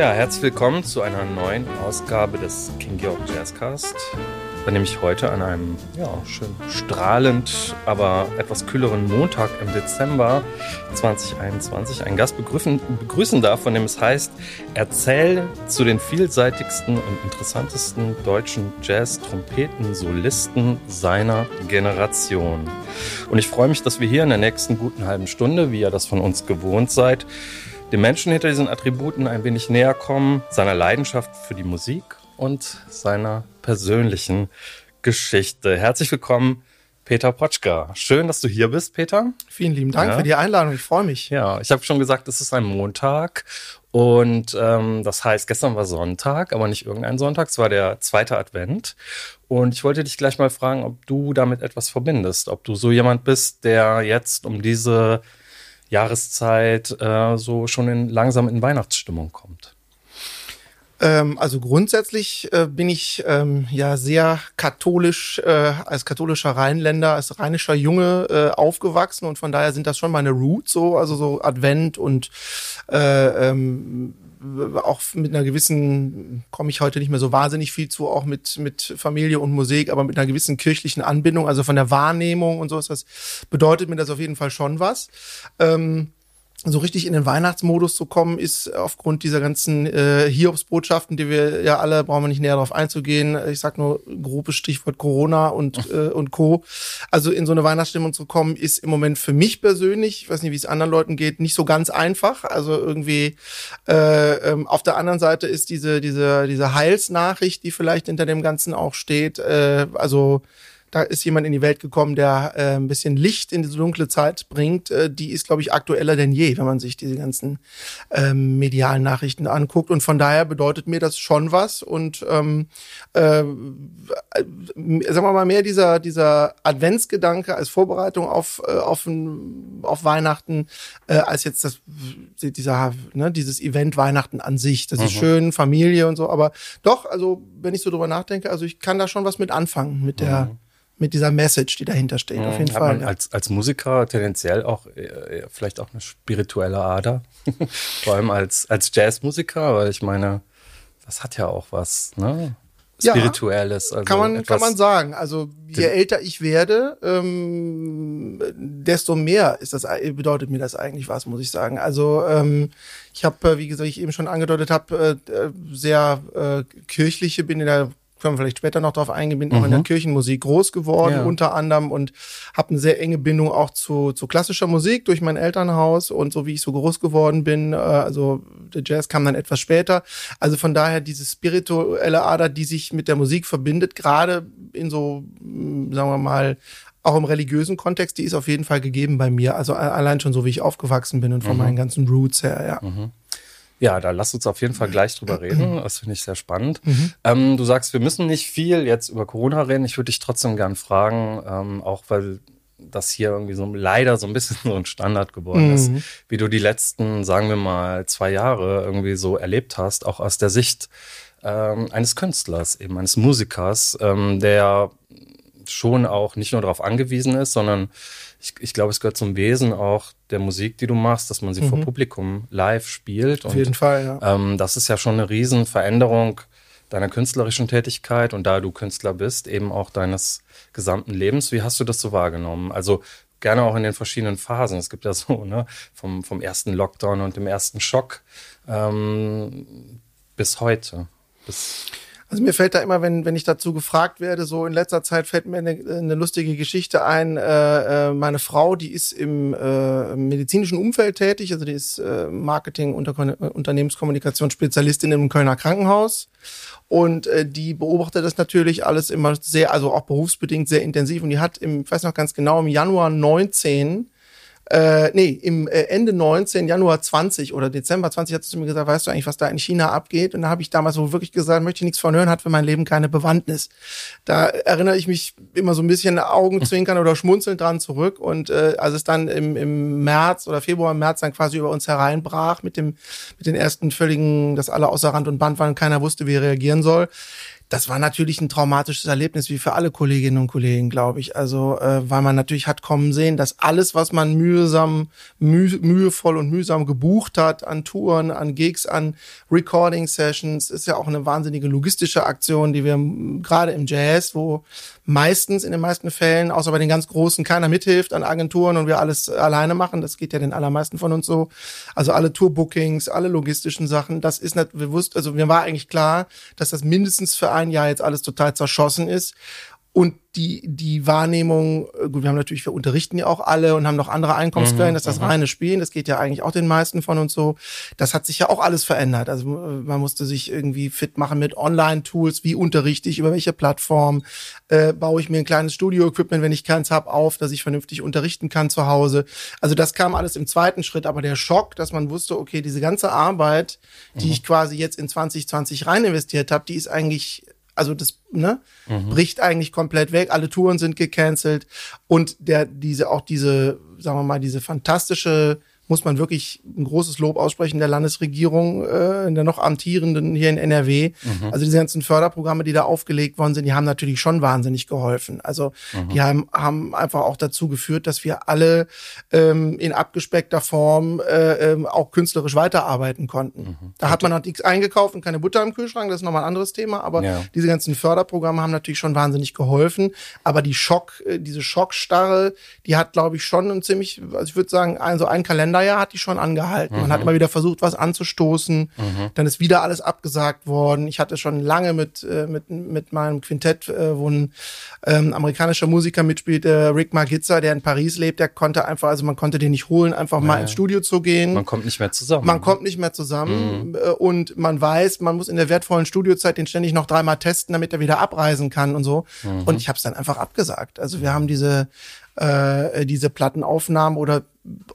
Ja, herzlich willkommen zu einer neuen Ausgabe des King Georg Jazzcast, bei dem ich heute an einem ja, schön strahlend, aber etwas kühleren Montag im Dezember 2021 einen Gast begrüßen, begrüßen darf, von dem es heißt, erzähl zu den vielseitigsten und interessantesten deutschen Jazz-Trompeten-Solisten seiner Generation. Und ich freue mich, dass wir hier in der nächsten guten halben Stunde, wie ihr das von uns gewohnt seid, dem Menschen hinter diesen Attributen ein wenig näher kommen, seiner Leidenschaft für die Musik und seiner persönlichen Geschichte. Herzlich willkommen, Peter Potschka. Schön, dass du hier bist, Peter. Vielen lieben Dank ja. für die Einladung. Ich freue mich. Ja, ich habe schon gesagt, es ist ein Montag. Und ähm, das heißt, gestern war Sonntag, aber nicht irgendein Sonntag. Es war der zweite Advent. Und ich wollte dich gleich mal fragen, ob du damit etwas verbindest. Ob du so jemand bist, der jetzt um diese Jahreszeit äh, so schon in, langsam in Weihnachtsstimmung kommt? Ähm, also grundsätzlich äh, bin ich ähm, ja sehr katholisch, äh, als katholischer Rheinländer, als rheinischer Junge äh, aufgewachsen und von daher sind das schon meine Roots so, also so Advent und äh, ähm, auch mit einer gewissen, komme ich heute nicht mehr so wahnsinnig viel zu, auch mit, mit Familie und Musik, aber mit einer gewissen kirchlichen Anbindung, also von der Wahrnehmung und so ist das, bedeutet mir das auf jeden Fall schon was. Ähm, so richtig in den Weihnachtsmodus zu kommen, ist aufgrund dieser ganzen äh, Hiobsbotschaften, die wir ja alle, brauchen wir nicht näher darauf einzugehen. Ich sag nur grobes Stichwort Corona und, äh, und Co. Also in so eine Weihnachtsstimmung zu kommen, ist im Moment für mich persönlich, ich weiß nicht, wie es anderen Leuten geht, nicht so ganz einfach. Also irgendwie äh, ähm, auf der anderen Seite ist diese, diese, diese Heilsnachricht, die vielleicht hinter dem Ganzen auch steht, äh, also da ist jemand in die Welt gekommen, der äh, ein bisschen Licht in diese dunkle Zeit bringt. Äh, die ist, glaube ich, aktueller denn je, wenn man sich diese ganzen ähm, medialen Nachrichten anguckt. Und von daher bedeutet mir das schon was. Und ähm, äh, sagen wir mal mehr dieser dieser Adventsgedanke als Vorbereitung auf äh, auf, auf Weihnachten äh, als jetzt das dieser ne, dieses Event Weihnachten an sich. Das mhm. ist schön, Familie und so. Aber doch, also wenn ich so drüber nachdenke, also ich kann da schon was mit anfangen mit der mhm mit dieser Message, die dahinter steht, mhm. auf jeden Hat Fall. Ja. als, als Musiker tendenziell auch äh, vielleicht auch eine spirituelle Ader, vor allem als, als Jazzmusiker, weil ich meine, das hat ja auch was, ne? Spirituelles. Ja, also kann man kann man sagen. Also je älter ich werde, ähm, desto mehr ist das bedeutet mir das eigentlich was, muss ich sagen. Also ähm, ich habe, äh, wie gesagt, ich eben schon angedeutet habe, äh, sehr äh, kirchliche, bin in der können wir vielleicht später noch darauf eingehen, bin mhm. auch in der mhm. Kirchenmusik groß geworden, ja. unter anderem und habe eine sehr enge Bindung auch zu, zu klassischer Musik durch mein Elternhaus und so wie ich so groß geworden bin, äh, also der Jazz kam dann etwas später. Also von daher diese spirituelle Ader, die sich mit der Musik verbindet, gerade in so, hm, sagen wir mal, auch im religiösen Kontext, die ist auf jeden Fall gegeben bei mir. Also allein schon so, wie ich aufgewachsen bin und von mhm. meinen ganzen Roots her, ja. Mhm. Ja, da lass uns auf jeden Fall gleich drüber reden. Das finde ich sehr spannend. Mhm. Ähm, du sagst, wir müssen nicht viel jetzt über Corona reden. Ich würde dich trotzdem gern fragen, ähm, auch weil das hier irgendwie so leider so ein bisschen so ein Standard geworden mhm. ist, wie du die letzten, sagen wir mal, zwei Jahre irgendwie so erlebt hast, auch aus der Sicht ähm, eines Künstlers, eben eines Musikers, ähm, der schon auch nicht nur darauf angewiesen ist, sondern ich, ich glaube, es gehört zum Wesen auch der Musik, die du machst, dass man sie mhm. vor Publikum live spielt. Auf und, jeden Fall, ja. Ähm, das ist ja schon eine Riesenveränderung deiner künstlerischen Tätigkeit und da du Künstler bist, eben auch deines gesamten Lebens. Wie hast du das so wahrgenommen? Also gerne auch in den verschiedenen Phasen. Es gibt ja so, ne, vom, vom ersten Lockdown und dem ersten Schock ähm, bis heute. Bis also mir fällt da immer, wenn, wenn ich dazu gefragt werde, so in letzter Zeit fällt mir eine, eine lustige Geschichte ein. Äh, äh meine Frau, die ist im äh, medizinischen Umfeld tätig, also die ist äh, Marketing, Unter Unternehmenskommunikation Spezialistin im Kölner Krankenhaus. Und äh, die beobachtet das natürlich alles immer sehr, also auch berufsbedingt sehr intensiv. Und die hat im, ich weiß noch ganz genau, im Januar 19 äh, nee, im äh, Ende 19, Januar 20 oder Dezember 20 hat sie zu mir gesagt, weißt du eigentlich, was da in China abgeht? Und da habe ich damals so wirklich gesagt, möchte ich nichts von hören, hat für mein Leben keine Bewandtnis. Da erinnere ich mich immer so ein bisschen Augenzwinkern oder schmunzelnd dran zurück. Und äh, als es dann im, im März oder Februar, März dann quasi über uns hereinbrach mit dem mit den ersten völligen, dass alle außer Rand und Band waren und keiner wusste, wie er reagieren soll das war natürlich ein traumatisches Erlebnis, wie für alle Kolleginnen und Kollegen, glaube ich. Also, äh, weil man natürlich hat kommen sehen, dass alles, was man mühsam, müh, mühevoll und mühsam gebucht hat, an Touren, an Gigs, an Recording-Sessions, ist ja auch eine wahnsinnige logistische Aktion, die wir gerade im Jazz, wo meistens in den meisten Fällen, außer bei den ganz Großen, keiner mithilft an Agenturen und wir alles alleine machen. Das geht ja den allermeisten von uns so. Also alle Tourbookings, alle logistischen Sachen, das ist nicht bewusst, also mir war eigentlich klar, dass das mindestens für ein Jahr jetzt alles total zerschossen ist. Und die, die Wahrnehmung, äh, gut, wir haben natürlich, wir unterrichten ja auch alle und haben noch andere Einkommensquellen, mhm, das ist das mhm. reine Spielen, das geht ja eigentlich auch den meisten von uns so. Das hat sich ja auch alles verändert. Also äh, man musste sich irgendwie fit machen mit Online-Tools, wie unterrichte ich, über welche Plattform, äh, baue ich mir ein kleines Studio-Equipment, wenn ich keins habe, auf, dass ich vernünftig unterrichten kann zu Hause. Also das kam alles im zweiten Schritt, aber der Schock, dass man wusste, okay, diese ganze Arbeit, die mhm. ich quasi jetzt in 2020 rein investiert habe, die ist eigentlich also das ne, mhm. bricht eigentlich komplett weg. Alle Touren sind gecancelt und der diese auch diese, sagen wir mal, diese fantastische muss man wirklich ein großes Lob aussprechen der Landesregierung, äh, der noch amtierenden hier in NRW. Mhm. Also diese ganzen Förderprogramme, die da aufgelegt worden sind, die haben natürlich schon wahnsinnig geholfen. Also mhm. die haben, haben einfach auch dazu geführt, dass wir alle ähm, in abgespeckter Form äh, ähm, auch künstlerisch weiterarbeiten konnten. Mhm. Da hat man noch nichts eingekauft und keine Butter im Kühlschrank, das ist nochmal ein anderes Thema, aber ja. diese ganzen Förderprogramme haben natürlich schon wahnsinnig geholfen. Aber die Schock, äh, diese Schockstarre, die hat, glaube ich, schon ein ziemlich, also ich würde sagen, ein, so ein Kalender Jahr hat die schon angehalten. Mhm. Man hat mhm. immer wieder versucht, was anzustoßen. Mhm. Dann ist wieder alles abgesagt worden. Ich hatte schon lange mit, äh, mit, mit meinem Quintett, äh, wo ein ähm, amerikanischer Musiker mitspielt, äh, Rick Magizza, der in Paris lebt, der konnte einfach, also man konnte den nicht holen, einfach mal ins Studio zu gehen. Man kommt nicht mehr zusammen. Man kommt nicht mehr zusammen mhm. Äh, und man weiß, man muss in der wertvollen Studiozeit den ständig noch dreimal testen, damit er wieder abreisen kann und so. Mhm. Und ich habe es dann einfach abgesagt. Also wir haben diese äh, diese Plattenaufnahmen oder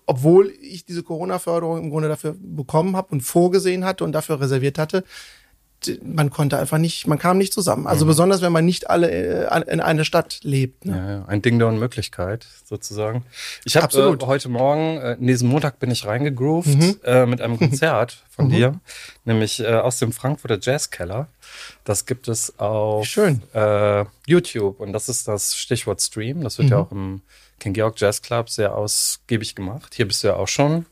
obwohl ich diese Corona-Förderung im Grunde dafür bekommen habe und vorgesehen hatte und dafür reserviert hatte, man konnte einfach nicht, man kam nicht zusammen. Also mhm. besonders, wenn man nicht alle äh, in einer Stadt lebt. Ne? Ja, ja, ein Ding der Unmöglichkeit sozusagen. Ich habe äh, heute Morgen, äh, diesen Montag bin ich reingegroovt mhm. äh, mit einem Konzert von mhm. dir, nämlich äh, aus dem Frankfurter Jazzkeller. Das gibt es auf Schön. Äh, YouTube und das ist das Stichwort Stream. Das wird ja mhm. auch im King Georg Jazz Club sehr ausgiebig gemacht. Hier bist du ja auch schon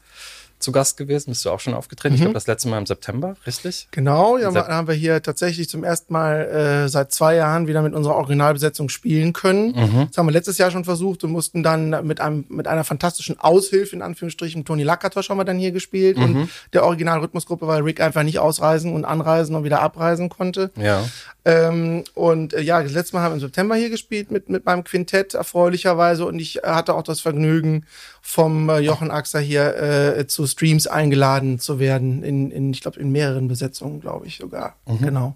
zu Gast gewesen, bist du auch schon aufgetreten. Mhm. Ich glaube, das letzte Mal im September, richtig? Genau, ja, da haben wir hier tatsächlich zum ersten Mal äh, seit zwei Jahren wieder mit unserer Originalbesetzung spielen können. Mhm. Das haben wir letztes Jahr schon versucht und mussten dann mit einem mit einer fantastischen Aushilfe, in Anführungsstrichen, Toni Lakatosch haben wir dann hier gespielt mhm. und der Originalrhythmusgruppe, weil Rick einfach nicht ausreisen und anreisen und wieder abreisen konnte. Ja. Ähm, und äh, ja, das letzte Mal haben wir im September hier gespielt mit, mit meinem Quintett, erfreulicherweise. Und ich hatte auch das Vergnügen, vom äh, Jochen Axer hier äh, zu Streams eingeladen zu werden. In, in ich glaube, in mehreren Besetzungen, glaube ich sogar. Mhm. Genau.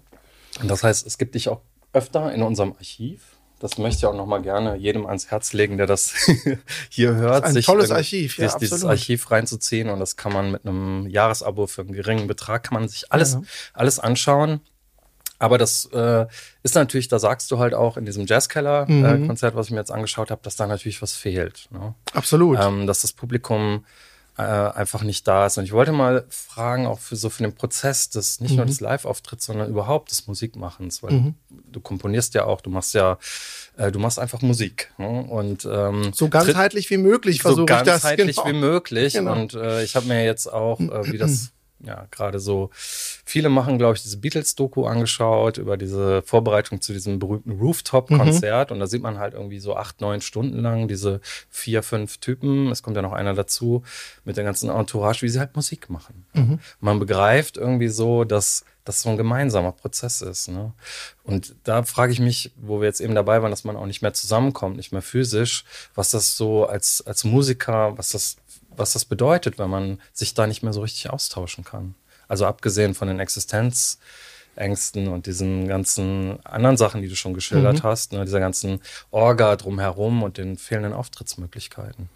Und das heißt, es gibt dich auch öfter in unserem Archiv. Das möchte ich auch noch mal gerne jedem ans Herz legen, der das hier hört. Ein sich, tolles Archiv, ja, sich dieses Archiv reinzuziehen und das kann man mit einem Jahresabo für einen geringen Betrag kann man sich alles, ja. alles anschauen. Aber das äh, ist natürlich, da sagst du halt auch in diesem Jazzkeller-Konzert, äh, mhm. was ich mir jetzt angeschaut habe, dass da natürlich was fehlt. Ne? Absolut. Ähm, dass das Publikum äh, einfach nicht da ist. Und ich wollte mal fragen, auch für so für den Prozess des, nicht mhm. nur des Live-Auftritts, sondern überhaupt des Musikmachens, weil mhm. du komponierst ja auch, du machst ja, äh, du machst einfach Musik. Ne? Und ähm, so ganzheitlich wie möglich versuche so ich das. So ganzheitlich genau. wie möglich. Genau. Und äh, ich habe mir jetzt auch, äh, wie das ja, gerade so, viele machen, glaube ich, diese Beatles-Doku angeschaut über diese Vorbereitung zu diesem berühmten Rooftop-Konzert. Mhm. Und da sieht man halt irgendwie so acht, neun Stunden lang diese vier, fünf Typen. Es kommt ja noch einer dazu mit der ganzen Entourage, wie sie halt Musik machen. Mhm. Man begreift irgendwie so, dass das so ein gemeinsamer Prozess ist. Ne? Und da frage ich mich, wo wir jetzt eben dabei waren, dass man auch nicht mehr zusammenkommt, nicht mehr physisch, was das so als, als Musiker, was das was das bedeutet, wenn man sich da nicht mehr so richtig austauschen kann. Also abgesehen von den Existenzängsten und diesen ganzen anderen Sachen, die du schon geschildert mhm. hast, ne, dieser ganzen Orga drumherum und den fehlenden Auftrittsmöglichkeiten.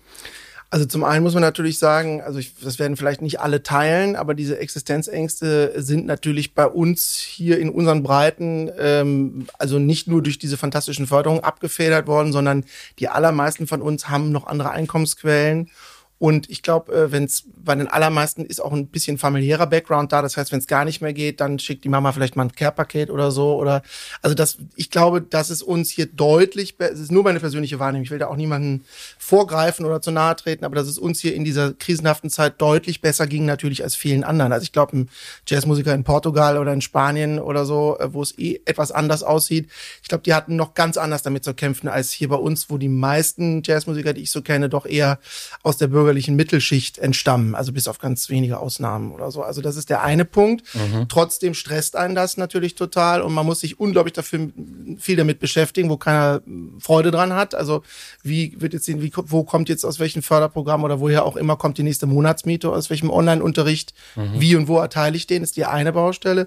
Also zum einen muss man natürlich sagen, also ich, das werden vielleicht nicht alle teilen, aber diese Existenzängste sind natürlich bei uns hier in unseren Breiten ähm, also nicht nur durch diese fantastischen Förderungen abgefedert worden, sondern die allermeisten von uns haben noch andere Einkommensquellen Und ich glaube, äh, wenn es bei den allermeisten ist auch ein bisschen familiärer Background da. Das heißt, wenn es gar nicht mehr geht, dann schickt die Mama vielleicht mal ein Care-Paket oder so. Oder also das, ich glaube, dass es uns hier deutlich, es ist nur meine persönliche Wahrnehmung. Ich will da auch niemanden vorgreifen oder zu nahe treten, aber dass es uns hier in dieser krisenhaften Zeit deutlich besser ging natürlich als vielen anderen. Also ich glaube, ein Jazzmusiker in Portugal oder in Spanien oder so, äh, wo es eh etwas anders aussieht, ich glaube, die hatten noch ganz anders damit zu kämpfen als hier bei uns, wo die meisten Jazzmusiker, die ich so kenne, doch eher aus der bürgerlichen Mittelschicht entstammen. Also bis auf ganz wenige Ausnahmen oder so. Also das ist der eine Punkt. Mhm. Trotzdem stresst einen das natürlich total und man muss sich unglaublich dafür viel damit beschäftigen, wo keiner Freude dran hat. Also wie wird jetzt, wie, wo kommt jetzt aus welchem Förderprogramm oder woher auch immer kommt die nächste Monatsmiete, aus welchem Online-Unterricht, mhm. wie und wo erteile ich den, ist die eine Baustelle.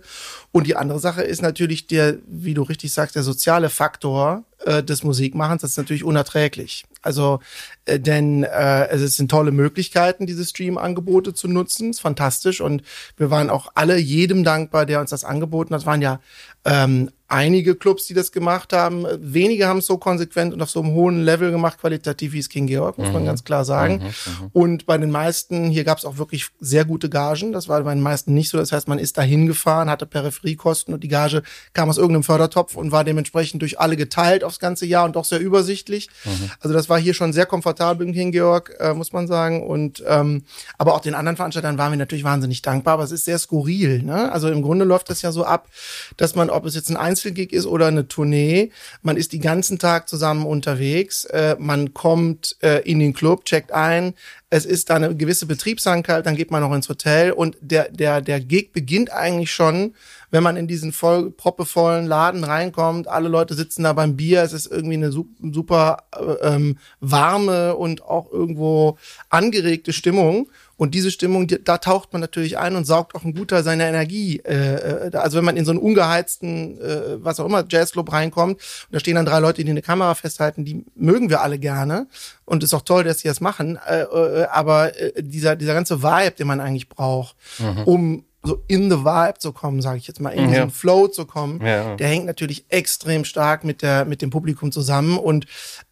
Und die andere Sache ist natürlich der, wie du richtig sagst, der soziale Faktor äh, des Musikmachens. Das ist natürlich unerträglich. Also, äh, denn äh, es sind tolle Möglichkeiten, diese Stream-Angebote zu nutzen. ist fantastisch. Und wir waren auch alle jedem dankbar, der uns das angeboten hat. Das waren ja ähm, einige Clubs, die das gemacht haben. Wenige haben es so konsequent und auf so einem hohen Level gemacht, qualitativ wie es King Georg, muss mhm. man ganz klar sagen. Mhm, mhm. und bei den meisten, hier gab es auch wirklich sehr gute Gagen. Das war bei den meisten nicht so. Das heißt, man ist da hingefahren, hatte Peripheriekosten und die Gage kam aus irgendeinem Fördertopf und war dementsprechend durch alle geteilt aufs ganze Jahr und doch sehr übersichtlich. Mhm. Also das war hier schon sehr komfortabel im King Georg, äh, muss man sagen. Und ähm, aber auch den anderen Veranstaltern waren wir natürlich wahnsinnig dankbar. Aber es ist sehr skurril. Ne? Also im Grunde läuft das ja so ab, dass man, ob es jetzt ein Einzelgig ist oder eine Tournee. Man ist die ganzen Tag zusammen unterwegs. Äh, man kommt äh, in den Club, checkt ein. Es ist da eine gewisse Betriebskrankheit, dann geht man noch ins Hotel und der, der, der Gig beginnt eigentlich schon, wenn man in diesen voll proppevollen Laden reinkommt. Alle Leute sitzen da beim Bier. Es ist irgendwie eine super äh, ähm, warme und auch irgendwo angeregte Stimmung. Und diese Stimmung, da taucht man natürlich ein und saugt auch ein guter seine Energie. Äh, äh, also wenn man in so einen ungeheizten, äh, was auch immer, Jazzclub reinkommt, und da stehen dann drei Leute, die eine Kamera festhalten, die mögen wir alle gerne. Und ist auch toll, dass sie das machen. Äh, äh, aber äh, dieser, dieser ganze Vibe, den man eigentlich braucht, mhm. um so in the Vibe zu kommen, sage ich jetzt mal, in ja. diesen Flow zu kommen, ja. der hängt natürlich extrem stark mit der mit dem Publikum zusammen und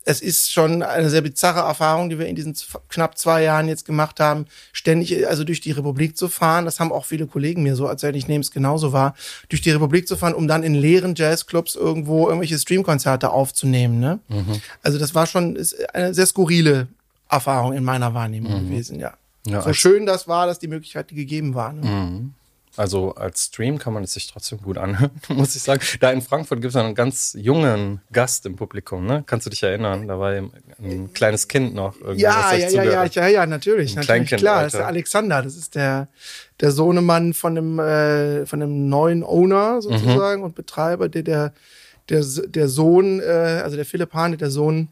es ist schon eine sehr bizarre Erfahrung, die wir in diesen knapp zwei Jahren jetzt gemacht haben, ständig also durch die Republik zu fahren. Das haben auch viele Kollegen mir so erzählt, ich nehme es genauso wahr, durch die Republik zu fahren, um dann in leeren Jazzclubs irgendwo irgendwelche Streamkonzerte aufzunehmen. Ne? Mhm. Also das war schon eine sehr skurrile Erfahrung in meiner Wahrnehmung mhm. gewesen, ja. ja so schön das war, dass die Möglichkeit gegeben war. Ne? Mhm. Also als Stream kann man es sich trotzdem gut anhören, muss ich sagen. Da in Frankfurt gibt es einen ganz jungen Gast im Publikum, ne? Kannst du dich erinnern? Da war ein kleines Kind noch. Ja, ja, ja, ja, ja, ja, natürlich. Ein natürlich klar, das ist der Alexander. Das ist der, der Sohnemann von dem, äh, von dem neuen Owner sozusagen mhm. und Betreiber, der, der, der, der Sohn, äh, also der Philipp Hane, der Sohn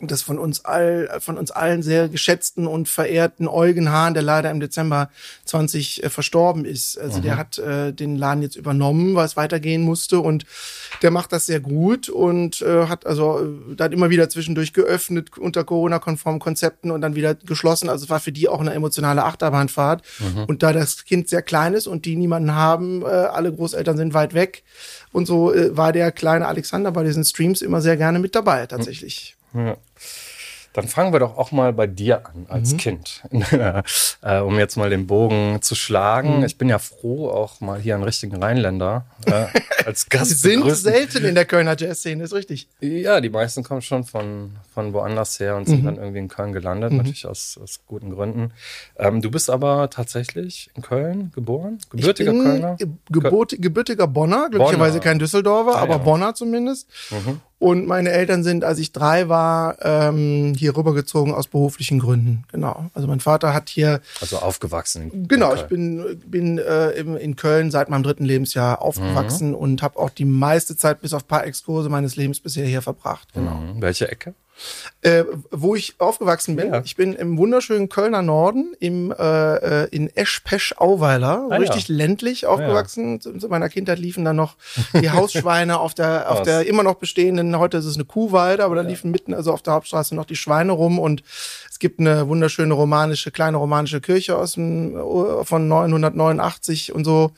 des von uns all, von uns allen sehr geschätzten und verehrten Eugen Hahn, der leider im Dezember 20 äh, verstorben ist. Also mhm. der hat äh, den Laden jetzt übernommen, weil es weitergehen musste und der macht das sehr gut und äh, hat also äh, dann immer wieder zwischendurch geöffnet unter Corona-konformen Konzepten und dann wieder geschlossen. Also es war für die auch eine emotionale Achterbahnfahrt. Mhm. Und da das Kind sehr klein ist und die niemanden haben, äh, alle Großeltern sind weit weg und so äh, war der kleine Alexander bei diesen Streams immer sehr gerne mit dabei tatsächlich. Ja. Dann fangen wir doch auch mal bei dir an als mhm. Kind, äh, um jetzt mal den Bogen zu schlagen. Mhm. Ich bin ja froh, auch mal hier einen richtigen Rheinländer äh, als Gast zu sind selten in der Kölner Jazzszene, ist richtig. Ja, die meisten kommen schon von, von woanders her und sind mhm. dann irgendwie in Köln gelandet, mhm. natürlich aus, aus guten Gründen. Ähm, du bist aber tatsächlich in Köln geboren, gebürtiger Kölner? Geburt, gebürtiger Bonner, glücklicherweise Bonner. kein Düsseldorfer, ah, aber ja. Bonner zumindest. Und meine Eltern sind, als ich drei war, ähm, hier rübergezogen aus beruflichen Gründen. Genau. Also mein Vater hat hier. Also aufgewachsen. Genau, ich bin, bin äh, in Köln seit meinem dritten Lebensjahr aufgewachsen mhm. und habe auch die meiste Zeit bis auf paar Exkurse meines Lebens bisher hier verbracht. Genau. Mhm. Welche Ecke? Äh, wo ich aufgewachsen bin. Ja. Ich bin im wunderschönen Kölner Norden, im, äh, äh in Eschpesch-Auweiler, ah, richtig ja. ländlich aufgewachsen. Ja. Zu meiner Kindheit liefen da noch die Hausschweine auf der, auf der immer noch bestehenden, heute ist es eine Kuhweide, aber da liefen mitten, also auf der Hauptstraße noch die Schweine rum und Es gibt eine wunderschöne romanische, kleine romanische Kirche aus dem, von 989 und so.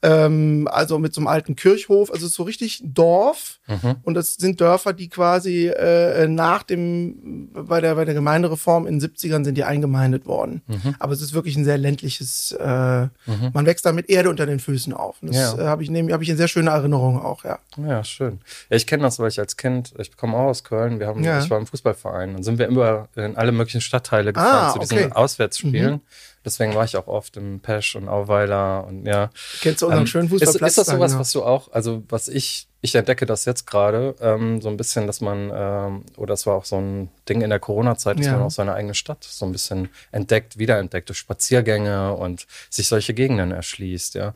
Ähm, also mit so einem alten Kirchhof. Also so richtig Dorf. Mhm. Und das sind Dörfer, die quasi äh, nach dem, bei der, bei der Gemeindereform in den 70ern sind die eingemeindet worden. Mhm. Aber es ist wirklich ein sehr ländliches, äh, mhm. man wächst da mit Erde unter den Füßen auf. Und das ja. äh, habe ich, hab ich in sehr schöne Erinnerungen auch, ja. Ja, schön. Ja, ich kenne das, weil ich als Kind, ich komme auch aus Köln, wir haben, ja. ich war im Fußballverein, dann sind wir immer in alle möglichen Stadtteile gefahren ah, zu diesen okay. Auswärtsspielen. Mhm. Deswegen war ich auch oft im Pesch und Auweiler und ja. Kennst du unseren ähm, schönen Fußballplatz? Ist, ist das sowas, was du auch, also was ich, ich entdecke das jetzt gerade, ähm, so ein bisschen, dass man, ähm, oder das war auch so ein Ding in der Corona-Zeit, dass ja. man auch seine eigene Stadt so ein bisschen entdeckt, wiederentdeckt durch Spaziergänge und sich solche Gegenden erschließt, ja.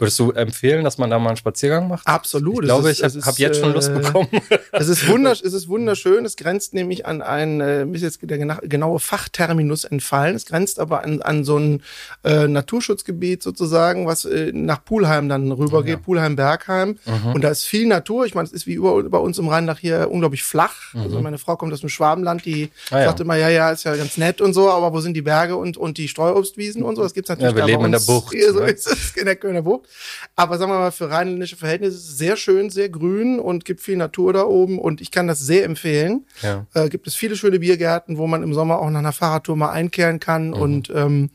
Würdest du empfehlen, dass man da mal einen Spaziergang macht? Absolut. Ich glaube, ich habe hab jetzt schon Lust äh, bekommen. es, ist wundersch es ist wunderschön. Es grenzt nämlich an ein, äh, mir ist jetzt der genaue Fachterminus entfallen. Es grenzt aber an, an so ein äh, Naturschutzgebiet sozusagen, was äh, nach Pulheim dann rübergeht, ja. Pulheim-Bergheim. Mhm. Und da ist viel Natur. Ich meine, es ist wie über, bei uns im Rhein hier unglaublich flach. Mhm. Also meine Frau kommt aus dem Schwabenland, die ah, ja. sagt immer, ja, ja, ist ja ganz nett und so, aber wo sind die Berge und, und die Streuobstwiesen und so? Das gibt's natürlich ja, wir leben in der Bucht. Hier, so ne? ist es in der Kölner Bucht. Aber sagen wir mal, für rheinländische Verhältnisse ist es sehr schön, sehr grün und gibt viel Natur da oben und ich kann das sehr empfehlen. Ja. Äh, gibt es viele schöne Biergärten, wo man im Sommer auch nach einer Fahrradtour mal einkehren kann mhm. und ähm,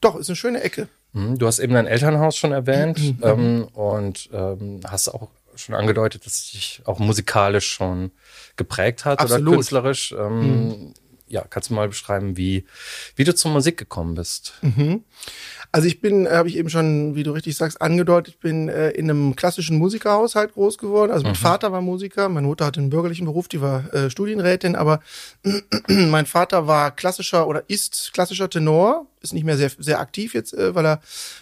doch, ist eine schöne Ecke. Mhm. Du hast eben dein Elternhaus schon erwähnt mhm. ähm, und ähm, hast auch schon angedeutet, dass es dich auch musikalisch schon geprägt hat Absolut. oder künstlerisch. Ähm, mhm. Ja, kannst du mal beschreiben, wie, wie du zur Musik gekommen bist? Mhm. Also ich bin, habe ich eben schon, wie du richtig sagst, angedeutet, ich bin äh, in einem klassischen Musikerhaushalt groß geworden. Also mein mhm. Vater war Musiker, meine Mutter hatte einen bürgerlichen Beruf, die war äh, Studienrätin, aber mein Vater war klassischer oder ist klassischer Tenor, ist nicht mehr sehr, sehr aktiv jetzt, äh, weil er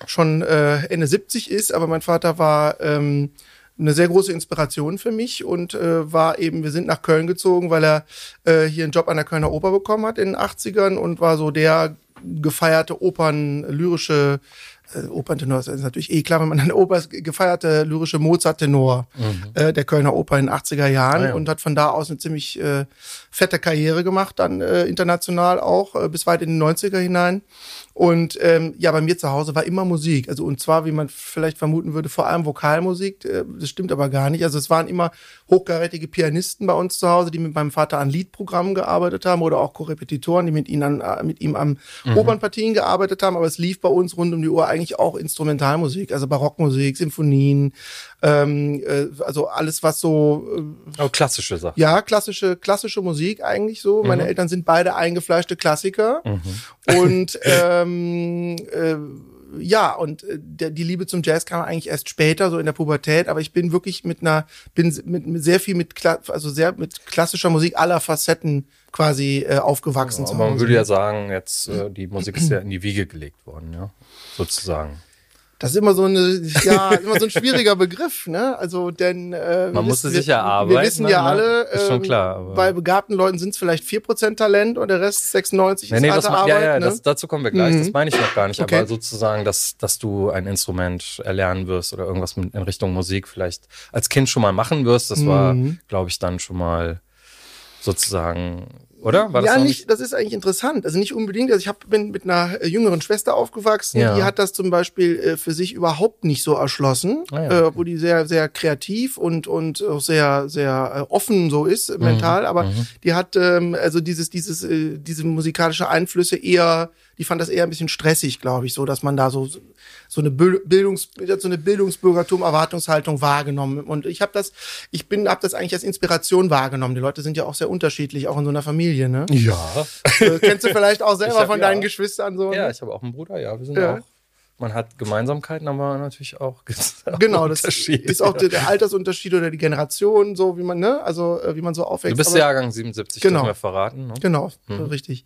schon äh, Ende 70 ist, aber mein Vater war ähm, eine sehr große Inspiration für mich und äh, war eben, wir sind nach Köln gezogen, weil er äh, hier einen Job an der Kölner Oper bekommen hat in den 80ern und war so der gefeierte Opern, lyrische äh, Operntenor ist natürlich eh klar, wenn man eine Oper ist, gefeierte lyrische Mozart-Tenor mhm. äh, der Kölner Oper in den 80er Jahren ah, ja. und hat von da aus eine ziemlich äh, fette Karriere gemacht, dann äh, international auch, äh, bis weit in die 90er hinein. Und ähm, ja, bei mir zu Hause war immer Musik. Also und zwar, wie man vielleicht vermuten würde, vor allem Vokalmusik. Äh, das stimmt aber gar nicht. Also es waren immer hochkarätige Pianisten bei uns zu Hause, die mit meinem Vater an Liedprogrammen gearbeitet haben oder auch Korrepetitoren, die mit, ihnen an, äh, mit ihm am mhm. Opernpartien gearbeitet haben. Aber es lief bei uns rund um die Uhr eigentlich auch Instrumentalmusik, also Barockmusik, Sinfonien, ähm, äh, also alles, was so. Äh, oh, klassische Sachen. Ja, klassische, klassische Musik eigentlich so. Mhm. Meine Eltern sind beide eingefleischte Klassiker. Mhm. Und äh, ähm, äh, ja, und äh, der, die Liebe zum Jazz kam eigentlich erst später, so in der Pubertät, aber ich bin wirklich mit einer, bin mit, mit sehr viel mit, also sehr mit klassischer Musik aller Facetten quasi äh, aufgewachsen. Ja, aber man würde ja sagen, jetzt äh, die Musik ist ja in die Wiege gelegt worden, ja, sozusagen. Das ist immer so eine, ja, immer so ein schwieriger Begriff, ne? Also, denn äh, man muss es sich erarbeiten. Wir wissen ja ne? alle, ist schon ähm, klar, aber bei begabten Leuten sind es vielleicht vier Prozent Talent und der Rest 96 nee, ist nee, harte Arbeit. Ja, ja, ne? das, dazu kommen wir gleich. Mhm. Das meine ich noch gar nicht. Okay. Aber sozusagen, dass, dass du ein Instrument erlernen wirst oder irgendwas in Richtung Musik vielleicht als Kind schon mal machen wirst, das war, mhm. glaube ich, dann schon mal sozusagen oder? War das ja, nicht, nicht, das ist eigentlich interessant. Also nicht unbedingt. Also ich hab, bin mit einer jüngeren Schwester aufgewachsen, ja. die hat das zum Beispiel äh, für sich überhaupt nicht so erschlossen, ah, ja, äh, wo die sehr, sehr kreativ und, und auch sehr, sehr äh, offen so ist, mhm. mental, aber mhm. die hat ähm, also dieses, dieses, äh, diese musikalische Einflüsse eher die fand das eher ein bisschen stressig, glaube ich, so, dass man da so so eine Bildungs so eine Bildungsbürgertum Erwartungshaltung wahrgenommen und ich habe das ich bin habe das eigentlich als Inspiration wahrgenommen. Die Leute sind ja auch sehr unterschiedlich, auch in so einer Familie, ne? Ja. Äh, kennst du vielleicht auch selber hab, von deinen ja. Geschwistern so? Ja, ich habe auch einen Bruder, ja, wir sind ja. auch man hat Gemeinsamkeiten, aber natürlich auch, genau das ist auch der, der, Altersunterschied oder die Generation so wie man ne also äh, wie man so aufwächst. Du bist Jahrgang 77, genau, das wir verraten. Ne? Genau, mhm. richtig.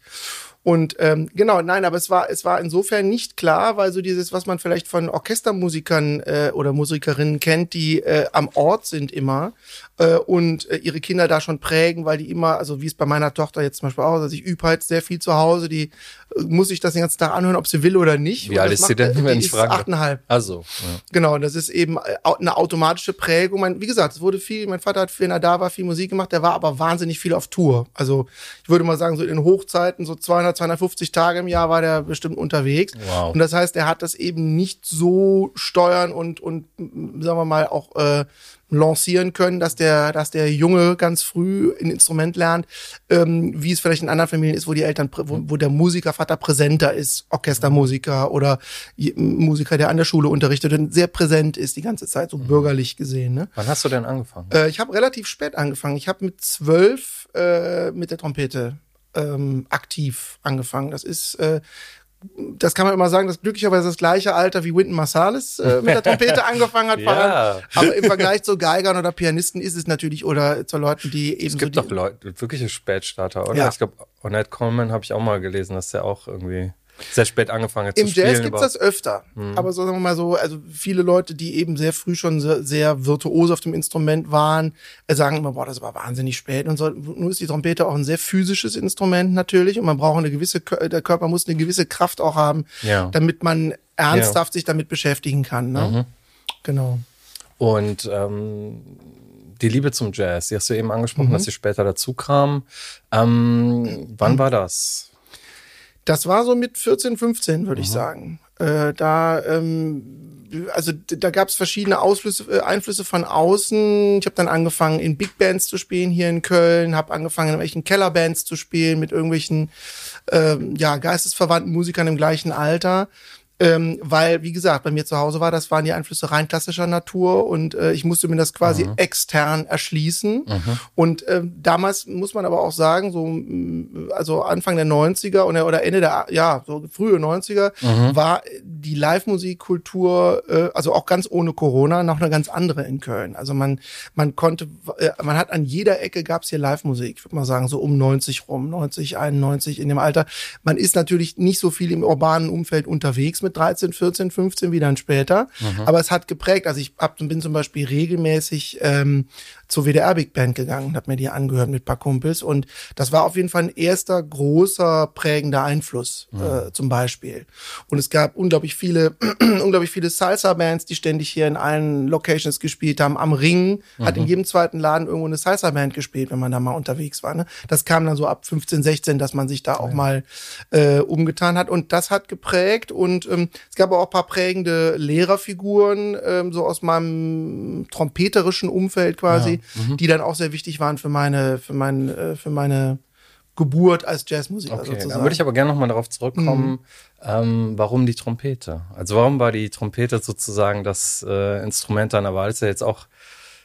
Und ähm, genau, nein, aber es war es war insofern nicht klar, weil so dieses, was man vielleicht von Orchestermusikern äh, oder Musikerinnen kennt, die äh, am Ort sind immer äh, und äh, ihre Kinder da schon prägen, weil die immer, also wie es bei meiner Tochter jetzt zum Beispiel auch, also ich übe halt sehr viel zu Hause, die äh, muss ich das den ganzen Tag anhören, ob sie will oder nicht. Wie alt ist sie denn, äh, wenn ich frage? Achteinhalb. Also, ja. Genau, das ist eben äh, eine automatische Prägung. Mein, wie gesagt, es wurde viel, mein Vater hat, wenn er da war, viel Musik gemacht, der war aber wahnsinnig viel auf Tour. Also ich würde mal sagen, so in den Hochzeiten, so 200, 250 Tage im Jahr war der bestimmt unterwegs. Wow. Und das heißt, er hat das eben nicht so steuern und, und sagen wir mal, auch äh, lancieren können, dass der, dass der Junge ganz früh ein Instrument lernt, ähm, wie es vielleicht in anderen Familien ist, wo die Eltern, wo, wo der Musikervater präsenter ist, Orchestermusiker oder Musiker, der an der Schule unterrichtet und sehr präsent ist die ganze Zeit, so mhm. bürgerlich gesehen. Ne? Wann hast du denn angefangen? Äh, ich habe relativ spät angefangen. Ich habe mit zwölf äh, mit der Trompete ähm, aktiv angefangen. Das ist äh, das kann man immer sagen, das glücklicherweise das gleiche Alter wie Wynton Marsalis äh, mit der Trompete angefangen hat. ja. Aber im Vergleich zu Geigern oder Pianisten ist es natürlich, oder zu Leuten, die eben. Es gibt so doch Leute, wirkliche Spätstarter, oder? Ja. Ich glaube, Ornette Coleman habe ich auch mal gelesen, dass der auch irgendwie sehr spät angefangen Im zu spielen. Jazz gibt's das öfter. Mhm. Aber so sagen wir mal so, also viele Leute, die eben sehr früh schon sehr, sehr virtuos auf dem Instrument waren, äh, sagen immer, boah, das war wahnsinnig spät. Und so, nur ist die Trompete auch ein sehr physisches Instrument natürlich. Und man braucht eine gewisse, der Körper muss eine gewisse Kraft auch haben, Ja. damit man ernsthaft sich damit beschäftigen kann. Ne? Mhm. Genau. Und ähm, die Liebe zum Jazz, die hast du eben angesprochen, Mhm. dass sie später dazu kam. Ähm, wann war das? Das war so mit 14, 15, würde ich sagen. Äh, da, ähm, also da gab es verschiedene Ausflüsse, äh, Einflüsse von außen. Ich habe dann angefangen, in Big Bands zu spielen hier in Köln, habe angefangen, in irgendwelchen Kellerbands zu spielen mit irgendwelchen ähm, ja, geistesverwandten Musikern im gleichen Alter. Ähm, weil, wie gesagt, bei mir zu Hause war, das waren die Einflüsse rein klassischer Natur und äh, ich musste mir das quasi Mhm. extern erschließen. Und ähm, damals muss man aber auch sagen, so mm, also Anfang der 90er oder, oder Ende der, ja, so frühe 90er, war die Live-Musikkultur, äh, also auch ganz ohne Corona, noch eine ganz andere in Köln. Also man, man konnte, äh, man hat an jeder Ecke gab's hier Live-Musik, ich würde mal sagen, so um 90 rum, 90, 91 in dem Alter. Man ist natürlich nicht so viel im urbanen Umfeld unterwegs mit 13, 14, 15 wie dann später. Aber es hat geprägt. Also ich hab, bin zum Beispiel regelmäßig ähm, zur WDR Big Band gegangen und habe mir die angehört mit ein paar Kumpels. Und das war auf jeden Fall ein erster großer prägender Einfluss äh, zum Beispiel. Und es gab unglaublich viele, unglaublich viele Salsa-Bands, die ständig hier in allen Locations gespielt haben. Am Ring hat in jedem zweiten Laden irgendwo eine Salsa-Band gespielt, wenn man da mal unterwegs war. Ne? Das kam dann so ab 15, 16, dass man sich da auch mal äh, umgetan hat. Und das hat geprägt. Und ähm, es gab auch ein paar prägende Lehrerfiguren, ähm, so aus meinem trompeterischen Umfeld quasi, die dann auch sehr wichtig waren für meine, für mein, äh, für meine Geburt als Jazzmusiker Okay, sozusagen. dann würde ich aber gerne nochmal darauf zurückkommen, ähm, warum die Trompete? Also warum war die Trompete sozusagen das äh, Instrument deiner Wahl? Ist ja jetzt auch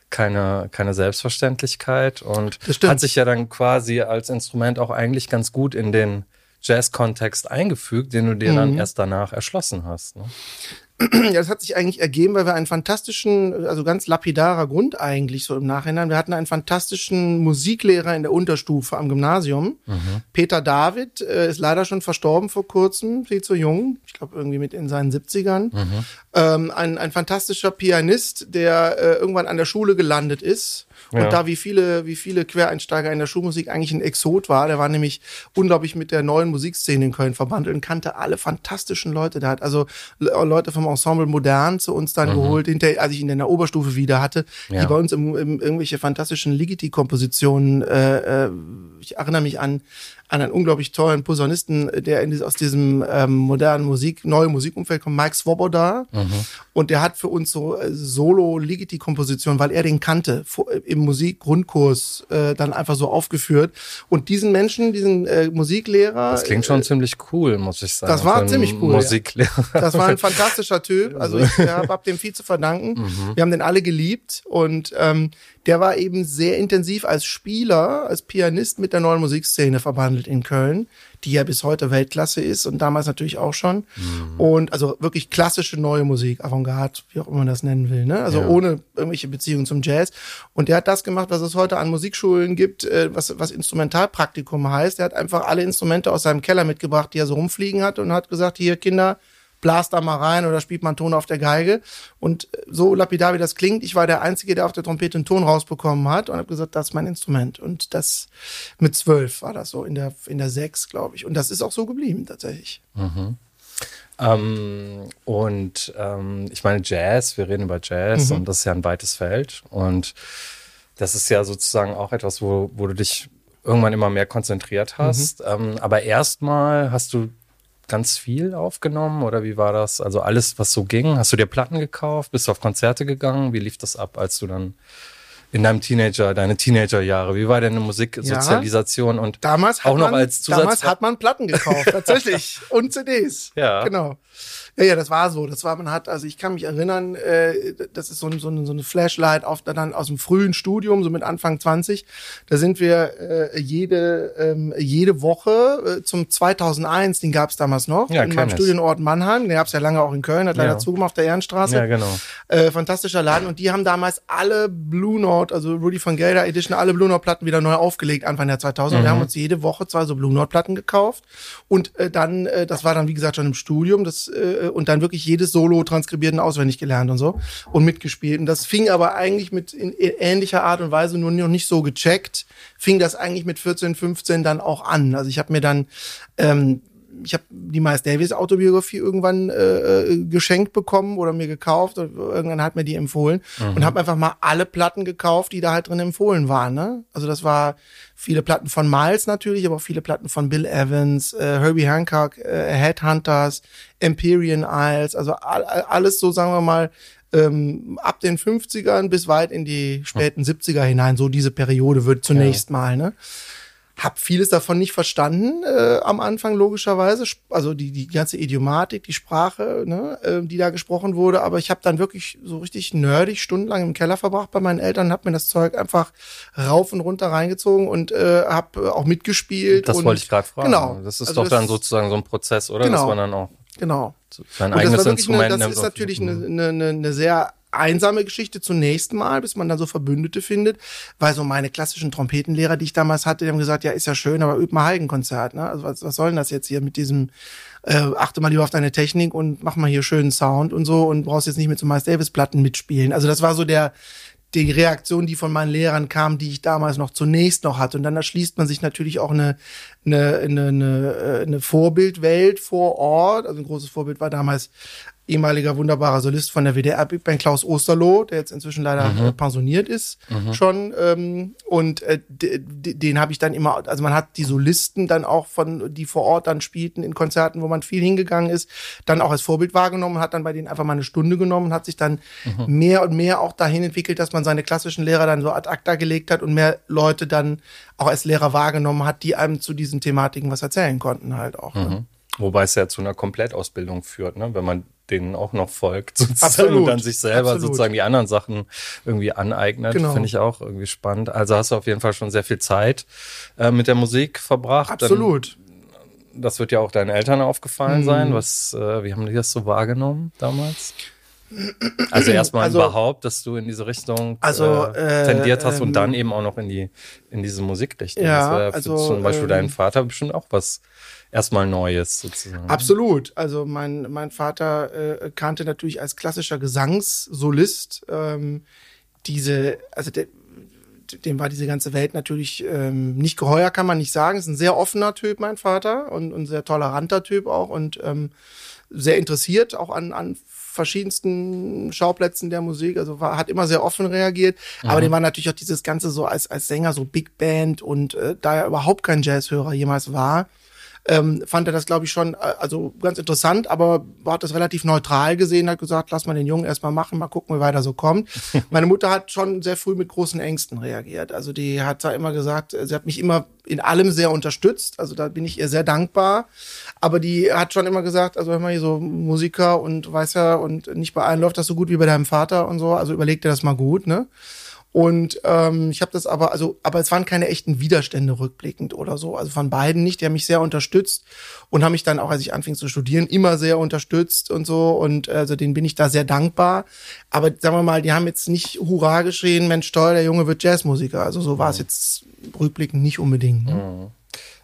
keine, keine Selbstverständlichkeit und hat sich ja dann quasi als Instrument auch eigentlich ganz gut in den Jazz-Kontext eingefügt, den du dir Mhm. dann erst danach erschlossen hast. Ne? Ja, das hat sich eigentlich ergeben, weil wir einen fantastischen, also ganz lapidarer Grund eigentlich so im Nachhinein. Wir hatten einen fantastischen Musiklehrer in der Unterstufe am Gymnasium. Peter David äh, ist leider schon verstorben vor kurzem, viel zu jung. Ich glaube irgendwie mit in seinen 70ern. Ähm, ein, ein fantastischer Pianist, der äh, irgendwann an der Schule gelandet ist. Und da wie viele, wie viele Quereinsteiger in der Schulmusik eigentlich ein Exot war. Der war nämlich unglaublich mit der neuen Musikszene in Köln verbandelt und kannte alle fantastischen Leute. Der hat also Le- Leute vom Ensemble Modern zu uns dann geholt, hinter, als ich ihn in der Oberstufe wieder hatte, Ja. die bei uns im, im, irgendwelche fantastischen Ligeti-Kompositionen, äh, äh, ich erinnere mich an, an einen unglaublich tollen Posaunisten, der in, aus diesem ähm, modernen Musik, neue Musikumfeld kommt, Mike Swoboda. Und der hat für uns so äh, Solo-Ligeti-Kompositionen, weil er den kannte, im Musikgrundkurs äh, dann einfach so aufgeführt. Und diesen Menschen, diesen äh, Musiklehrer, Das klingt schon ziemlich cool, muss ich sagen. das war ziemlich cool, ja. Musiklehrer. das war ein fantastischer Typ. Also ich ja, hab dem viel zu verdanken. Wir haben den alle geliebt und ähm, der war eben sehr intensiv als Spieler, als Pianist mit der neuen Musikszene verbandelt in Köln, die ja bis heute Weltklasse ist und damals natürlich auch schon. Mhm. Und also wirklich klassische neue Musik, Avantgarde, wie auch immer man das nennen will, ne? Also ja. ohne irgendwelche Beziehungen zum Jazz. Und der hat das gemacht, was es heute an Musikschulen gibt, äh, was, was Instrumentalpraktikum heißt. Er hat einfach alle Instrumente aus seinem Keller mitgebracht, die er so rumfliegen hat und hat gesagt, hier Kinder, blast da mal rein oder spielt mal einen Ton auf der Geige. Und so lapidar wie das klingt, ich war der Einzige, der auf der Trompete einen Ton rausbekommen hat und habe gesagt, das ist mein Instrument. Und das mit zwölf war das so, in der, in der sechs, glaube ich. Und das ist auch so geblieben tatsächlich. Mhm. Ähm, und ähm, ich meine, Jazz, wir reden über Jazz mhm. und das ist ja ein weites Feld. Und das ist ja sozusagen auch etwas, wo, wo du dich irgendwann immer mehr konzentriert hast. Mhm. Ähm, aber erstmal hast du ganz viel aufgenommen oder wie war das? Also alles, was so ging. Hast du dir Platten gekauft? Bist du auf Konzerte gegangen? Wie lief das ab, als du dann in deinem Teenager, deine Teenagerjahre? Wie war deine Musiksozialisation? Ja, und damals auch noch man, als Zusatz damals hat man Platten gekauft, tatsächlich und CDs. Ja, genau. Ja, ja, das war so. Das war, man hat, also ich kann mich erinnern, äh, das ist so, ein, so, ein, so eine Flashlight auf, dann aus dem frühen Studium, so mit Anfang 20. Da sind wir äh, jede, ähm, jede Woche äh, zum 2001, den gab es damals noch, ja, in meinem Studienort Mannheim. Den gab es ja lange auch in Köln, hat leider ja. zugemacht auf der Ehrenstraße. Ja, genau. Äh, fantastischer Laden. Und die haben damals alle Blue Note, also Rudy von Gelder Edition, alle Blue Note Platten wieder neu aufgelegt, Anfang der 2000. Mhm. Wir haben uns jede Woche zwei so Blue Note Platten gekauft. Und äh, dann, äh, das war dann, wie gesagt, schon im Studium, das äh, äh, und dann wirklich jedes Solo transkribiert und auswendig gelernt und so und mitgespielt. Und das fing aber eigentlich mit in, ähnlicher Art und Weise nur noch nicht so gecheckt, fing das eigentlich mit 14, 15 dann auch an. Also ich habe mir dann ähm, ich habe die Miles Davis Autobiografie irgendwann äh, äh, geschenkt bekommen oder mir gekauft. Irgendwann hat mir die empfohlen mhm. und habe einfach mal alle Platten gekauft, die da halt drin empfohlen waren. Ne? Also das war viele Platten von Miles natürlich, aber auch viele Platten von Bill Evans, äh, Herbie Hancock, äh, Headhunters, Empyrean Isles, also all, alles so sagen wir mal ähm, ab den 50ern bis weit in die späten 70er hinein, so diese Periode wird zunächst ja. mal, ne? Hab vieles davon nicht verstanden äh, am Anfang logischerweise, also die die ganze Idiomatik, die Sprache, ne, äh, die da gesprochen wurde. Aber ich habe dann wirklich so richtig nerdig stundenlang im Keller verbracht bei meinen Eltern, habe mir das Zeug einfach rauf und runter reingezogen und äh, habe auch mitgespielt. Das und, wollte ich gerade fragen. Genau. Das ist also doch das, dann sozusagen so ein Prozess, oder? Genau, Dass man dann auch genau. sein eigenes Instrument eine, Das ist natürlich eine, eine, eine sehr einsame Geschichte zunächst mal, bis man dann so Verbündete findet, weil so meine klassischen Trompetenlehrer, die ich damals hatte, die haben gesagt, ja, ist ja schön, aber üb mal Heigenkonzert, ne? Also was, was soll denn das jetzt hier mit diesem äh, achte mal lieber auf deine Technik und mach mal hier schönen Sound und so und brauchst jetzt nicht mit so Miles Davis Platten mitspielen. Also das war so der die Reaktion, die von meinen Lehrern kam, die ich damals noch zunächst noch hatte. Und dann erschließt man sich natürlich auch eine, eine, eine, eine, äh, eine Vorbildwelt vor Ort. Also ein großes Vorbild war damals ehemaliger wunderbarer Solist von der WDR Big Band Klaus Osterloh, der jetzt inzwischen leider mhm. Pensioniert ist mhm. schon. Ähm, und äh, den habe ich dann immer, also man hat die Solisten dann auch von, die vor Ort dann spielten in Konzerten, wo man viel hingegangen ist, dann auch als Vorbild wahrgenommen, hat dann bei denen einfach mal eine Stunde genommen und hat sich dann mhm. mehr und mehr auch dahin entwickelt, dass man seine klassischen Lehrer dann so ad acta gelegt hat und mehr Leute dann auch als Lehrer wahrgenommen hat, die einem zu diesen Thematiken was erzählen konnten halt auch. Ne? Mhm. Wobei es ja zu einer Komplettausbildung führt, ne? wenn man denen auch noch folgt sozusagen Absolut. und dann sich selber Absolut. sozusagen die anderen Sachen irgendwie aneignet. Genau. Finde ich auch irgendwie spannend. Also hast du auf jeden Fall schon sehr viel Zeit äh, mit der Musik verbracht. Absolut. Dann, das wird ja auch deinen Eltern aufgefallen mhm. sein. Was, äh, wie haben die das so wahrgenommen damals? Also erstmal also, überhaupt, dass du in diese Richtung also, äh, tendiert hast äh, und dann eben auch noch in die in diese Musikrichtung. Ja, das war ja also, zum Beispiel ähm, deinen Vater bestimmt auch was erstmal Neues sozusagen. Absolut. Also mein, mein Vater äh, kannte natürlich als klassischer Gesangssolist ähm, diese, also der, dem war diese ganze Welt natürlich ähm, nicht geheuer, kann man nicht sagen. Ist ein sehr offener Typ, mein Vater, und ein sehr toleranter Typ auch und ähm, sehr interessiert auch an, an verschiedensten Schauplätzen der Musik, also war, hat immer sehr offen reagiert, mhm. aber dem war natürlich auch dieses Ganze so als, als Sänger, so Big Band und äh, da er überhaupt kein Jazzhörer jemals war, ähm, fand er das, glaube ich, schon äh, also ganz interessant, aber hat das relativ neutral gesehen, hat gesagt, lass mal den Jungen erstmal machen, mal gucken, wie weiter so kommt. Meine Mutter hat schon sehr früh mit großen Ängsten reagiert. Also die hat da immer gesagt, sie hat mich immer in allem sehr unterstützt. Also da bin ich ihr sehr dankbar. Aber die hat schon immer gesagt, also immer hier so Musiker und weiß ja, und nicht bei allen läuft das so gut wie bei deinem Vater und so. Also überleg dir das mal gut, ne? Und ähm, ich habe das aber, also, aber es waren keine echten Widerstände rückblickend oder so. Also von beiden nicht. Die haben mich sehr unterstützt und haben mich dann auch, als ich anfing zu studieren, immer sehr unterstützt und so. Und also denen bin ich da sehr dankbar. Aber sagen wir mal, die haben jetzt nicht Hurra geschrien, Mensch toll, der Junge wird Jazzmusiker. Also so war es jetzt rückblickend nicht unbedingt. Ne? Mhm.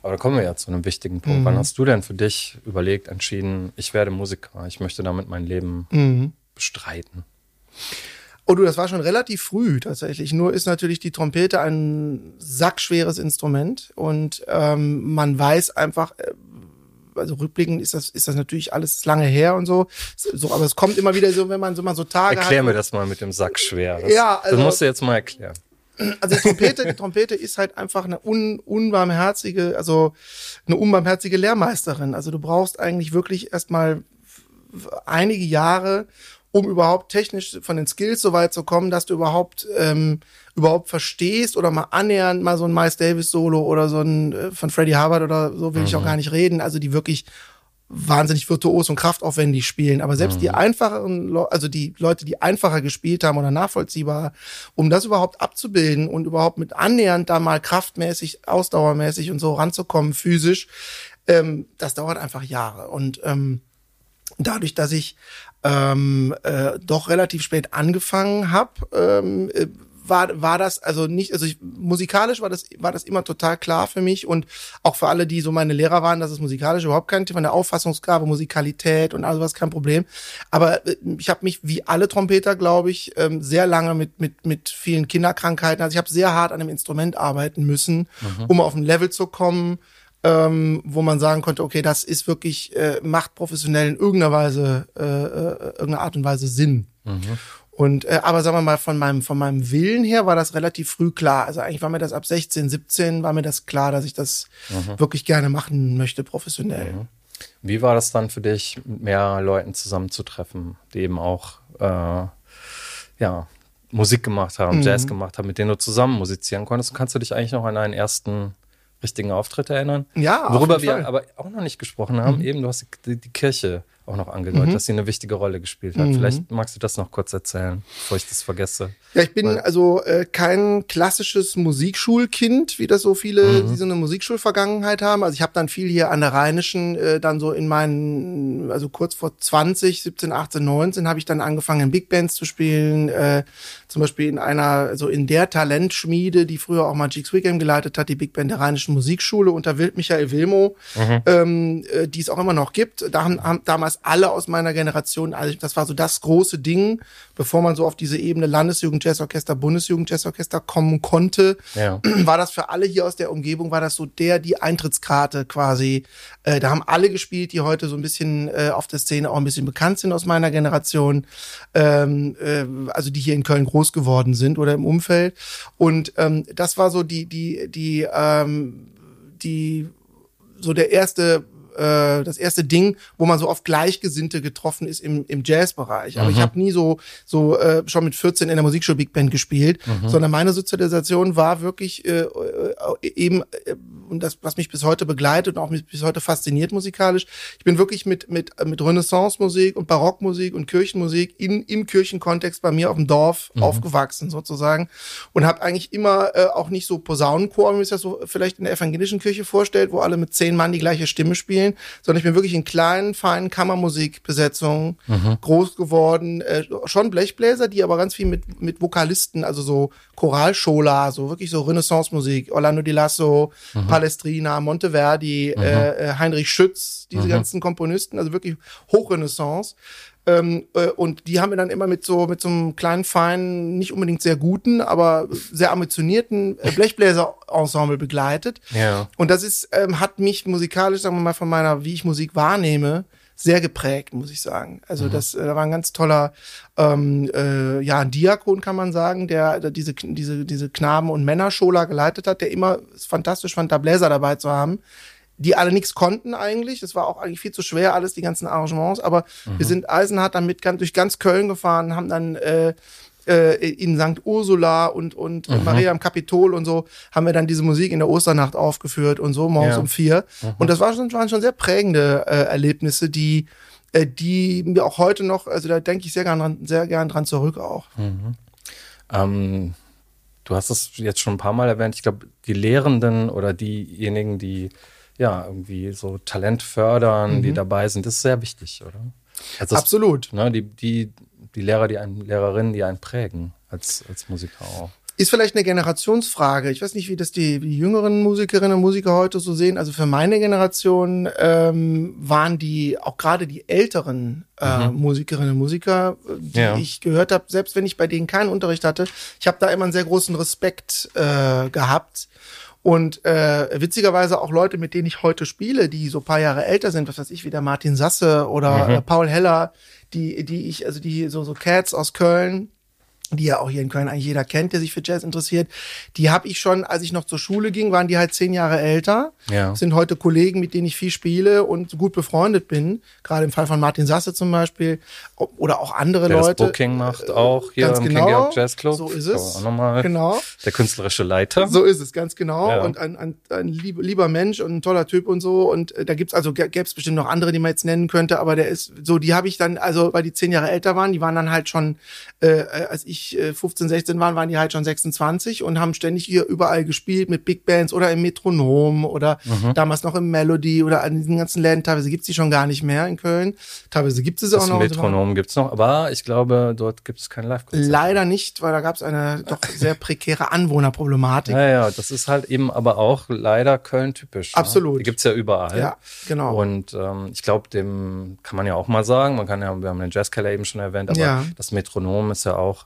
Aber da kommen wir ja zu einem wichtigen Punkt. Mhm. Wann hast du denn für dich überlegt, entschieden, ich werde Musiker, ich möchte damit mein Leben Mhm. bestreiten? Oh du, das war schon relativ früh tatsächlich. Nur ist natürlich die Trompete ein sackschweres Instrument und ähm, man weiß einfach, äh, also rückblickend ist das, ist das natürlich alles lange her und so. So, aber es kommt immer wieder so, wenn man so mal so Tage Erklär hat. mir das mal mit dem Sack schwer. Das, Ja, also- das musst du jetzt mal erklären. Also die Trompete, die Trompete ist halt einfach eine un, unbarmherzige, also eine unbarmherzige Lehrmeisterin. Also du brauchst eigentlich wirklich erstmal einige Jahre, um überhaupt technisch von den Skills so weit zu kommen, dass du überhaupt ähm, überhaupt verstehst oder mal annähernd mal so ein Miles Davis Solo oder so ein äh, von Freddie Hubbard oder so will ich auch gar nicht reden. Also die wirklich wahnsinnig virtuos und kraftaufwendig spielen. Aber selbst die einfacheren, Le also die Leute, die einfacher gespielt haben oder nachvollziehbar, um das überhaupt abzubilden und überhaupt mit annähernd da mal kraftmäßig, ausdauermäßig und so ranzukommen, physisch, ähm, das dauert einfach Jahre. Und ähm, dadurch, dass ich ähm, äh, doch relativ spät angefangen habe, ähm, äh, war, war das also nicht, also ich, musikalisch war das, war das immer total klar für mich und auch für alle, die so meine Lehrer waren, dass es musikalisch überhaupt kein Thema, eine Auffassungsgabe, Musikalität und all sowas kein Problem. Aber äh, ich habe mich wie alle Trompeter, glaube ich, ähm, sehr lange mit, mit, mit vielen Kinderkrankheiten, also ich habe sehr hart an dem Instrument arbeiten müssen, um auf ein Level zu kommen, ähm, wo man sagen konnte, okay, das ist wirklich, äh, macht professionell in irgendeiner Weise, äh, äh, irgendeiner Art und Weise Sinn. Und äh, aber sagen wir mal, von meinem, von meinem Willen her war das relativ früh klar. Also eigentlich war mir das ab 16, 17, war mir das klar, dass ich das wirklich gerne machen möchte, professionell. Wie war das dann für dich, mit mehr Leuten zusammenzutreffen, die eben auch äh, ja, Musik gemacht haben, Mhm. Jazz gemacht haben, mit denen du zusammen musizieren konntest? Und kannst du dich eigentlich noch an einen ersten richtigen Auftritt erinnern? Ja, Worüber wir. Mhm. aber auch noch nicht gesprochen haben, eben, du hast die, die Kirche auch noch angedeutet, dass sie eine wichtige Rolle gespielt hat. Mhm. Vielleicht magst du das noch kurz erzählen, bevor ich das vergesse. Ja, ich bin Weil- also äh, kein klassisches Musikschulkind, wie das so viele, die so eine Musikschulvergangenheit haben. Also ich habe dann viel hier an der Rheinischen, äh, dann so in meinen, also kurz vor 20, 17, 18, 19 habe ich dann angefangen in Big Bands zu spielen. Äh, zum Beispiel in einer, also in der Talentschmiede, die früher auch mal Jigs Weekend geleitet hat, die Big Band der Rheinischen Musikschule unter Wild Michael Wilmo, ähm, äh, die es auch immer noch gibt. Da haben, haben damals alle aus meiner Generation, also das war so das große Ding, bevor man so auf diese Ebene Landesjugend-Jazzorchester, Bundesjugend-Jazzorchester kommen konnte, Ja. war das für alle hier aus der Umgebung, war das so der, die Eintrittskarte quasi. Äh, da haben alle gespielt, die heute so ein bisschen äh, auf der Szene auch ein bisschen bekannt sind aus meiner Generation, ähm, äh, also die hier in Köln groß geworden sind oder im Umfeld. Und ähm, das war so die, die, die, ähm, die, so der erste äh, das erste Ding, wo man so auf Gleichgesinnte getroffen ist im, im Jazzbereich. Aber ich habe nie so so äh, schon mit 14 in der Musikschule Big Band gespielt, sondern meine Sozialisation war wirklich äh, äh, eben äh, und das was mich bis heute begleitet und auch mich bis heute fasziniert musikalisch. Ich bin wirklich mit mit mit Renaissance-Musik und Barockmusik und Kirchenmusik in im Kirchenkontext bei mir auf dem Dorf aufgewachsen sozusagen und habe eigentlich immer äh, auch nicht so Posaunenchor, wie man sich das so vielleicht in der evangelischen Kirche vorstellt, wo alle mit zehn Mann die gleiche Stimme spielen, sondern ich bin wirklich in kleinen, feinen Kammermusikbesetzungen groß geworden. Äh, schon Blechbläser, die aber ganz viel mit, mit Vokalisten, also so Choralschola, so wirklich so Renaissance-Musik, Orlando Di Lasso, Palestrina, Monteverdi, äh, äh, Heinrich Schütz, diese ganzen Komponisten, also wirklich Hochrenaissance. Ähm, äh, und die haben wir dann immer mit so mit so einem kleinen, feinen, nicht unbedingt sehr guten, aber sehr ambitionierten äh, Blechbläser-Ensemble begleitet. Ja. Und das ist, ähm, hat mich musikalisch, sagen wir mal, von meiner, wie ich Musik wahrnehme, sehr geprägt, muss ich sagen. Also das äh, war ein ganz toller, ähm, äh, ja, ein Diakon kann man sagen, der, der diese diese diese Knaben- und Männerschola geleitet hat, der immer es fantastisch fand, da Bläser dabei zu haben, die alle nichts konnten eigentlich. Das war auch eigentlich viel zu schwer, alles die ganzen Arrangements. Aber wir sind eisenhart dann mit ganz, durch ganz Köln gefahren, haben dann äh, äh, in St. Ursula und, und Maria am Kapitol und so, haben wir dann diese Musik in der Osternacht aufgeführt und so morgens Ja. um vier. Und das war schon, waren schon sehr prägende äh, Erlebnisse, die, äh, die mir auch heute noch, also da denke ich sehr gern dran, sehr gern dran zurück auch. Ähm, du hast es jetzt schon ein paar Mal erwähnt, ich glaube, die Lehrenden oder diejenigen, die ja irgendwie so Talent fördern, mhm. die dabei sind, ist sehr wichtig, oder? Also Absolut. ne, die, die, die Lehrer, die einen, Lehrerinnen, die einen prägen als, als Musiker auch. Ist vielleicht eine Generationsfrage. Ich weiß nicht, wie das die, die jüngeren Musikerinnen und Musiker heute so sehen. Also für meine Generation ähm, waren die auch gerade die älteren äh, mhm. Musikerinnen und Musiker, die ja. ich gehört habe, selbst wenn ich bei denen keinen Unterricht hatte, ich habe da immer einen sehr großen Respekt äh, gehabt. Und äh, witzigerweise auch Leute, mit denen ich heute spiele, die so paar Jahre älter sind, was weiß ich, wie der Martin Sasse oder mhm. äh, Paul Heller, die, die ich, also die so, so Cats aus Köln, die ja auch hier in Köln eigentlich jeder kennt, der sich für Jazz interessiert, die habe ich schon, als ich noch zur Schule ging, waren die halt zehn Jahre älter, ja. sind heute Kollegen, mit denen ich viel spiele und gut befreundet bin. Gerade im Fall von Martin Sasse zum Beispiel oder auch andere der Leute. Das Booking macht auch hier ganz im genau, King Jazz Club. So ist es. Auch nochmal genau. Der künstlerische Leiter. So ist es, ganz genau. Ja. Und ein, ein, ein lieber Mensch und ein toller Typ und so. Und äh, da gibt's also gäbe es bestimmt noch andere, die man jetzt nennen könnte, aber der ist so, die habe ich dann, also weil die zehn Jahre älter waren, die waren dann halt schon, äh, als ich äh, 15, 16 16 waren, waren die halt schon 26 und haben ständig hier überall gespielt mit Big Bands oder im Metronom oder mhm. damals noch im Melody oder an diesen ganzen Läden. Teilweise gibt's die schon gar nicht mehr in Köln. Teilweise gibt es das auch noch. Metronom gibt's noch, aber ich glaube, dort gibt es kein Live-Konzert. Leider nicht, weil da gab's eine doch sehr prekäre Anwohnerproblematik. Ja, ja, das ist halt eben aber auch leider Köln-typisch. Ne? Absolut. Ne? Die gibt's ja überall. Ja, genau. Und ähm, ich glaube, dem kann man ja auch mal sagen, man kann ja, wir haben den Jazzkeller eben schon erwähnt, aber ja. das Metronom ist ja auch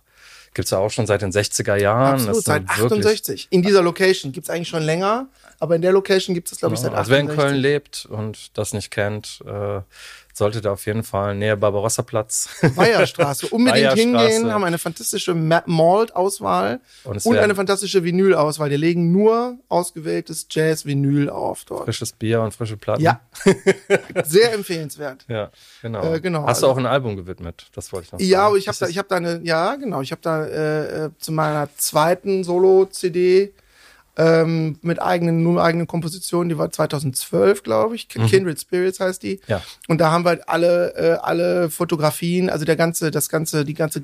Gibt's ja auch schon seit den 60er Jahren. Absolut, seit 68. In dieser Location gibt's eigentlich schon länger, aber in der Location gibt es, glaube ich, seit 68. Also wer in Köln lebt und das nicht kennt, äh, sollte da auf jeden Fall näher Barbarossa-Platz. Weierstraße. Unbedingt Weierstraße. hingehen, haben eine fantastische Malt-Auswahl und, und eine fantastische Vinyl-Auswahl. Die legen nur ausgewähltes Jazz-Vinyl auf dort. Frisches Bier und frische Platten. Ja. Sehr empfehlenswert. Ja, genau. Äh, genau. Hast du auch ein Album gewidmet? Das wollte ich noch sagen. Ja, ich habe da, ich habe da eine, ja, genau. Ich habe da äh, äh, zu meiner zweiten Solo-CD ähm, mit eigenen, nur eigenen Kompositionen, die war 2012, glaube ich. Mhm. Kindred Spirits heißt die. Ja. Und da haben wir halt alle, äh, alle Fotografien, also der ganze, das ganze, die ganze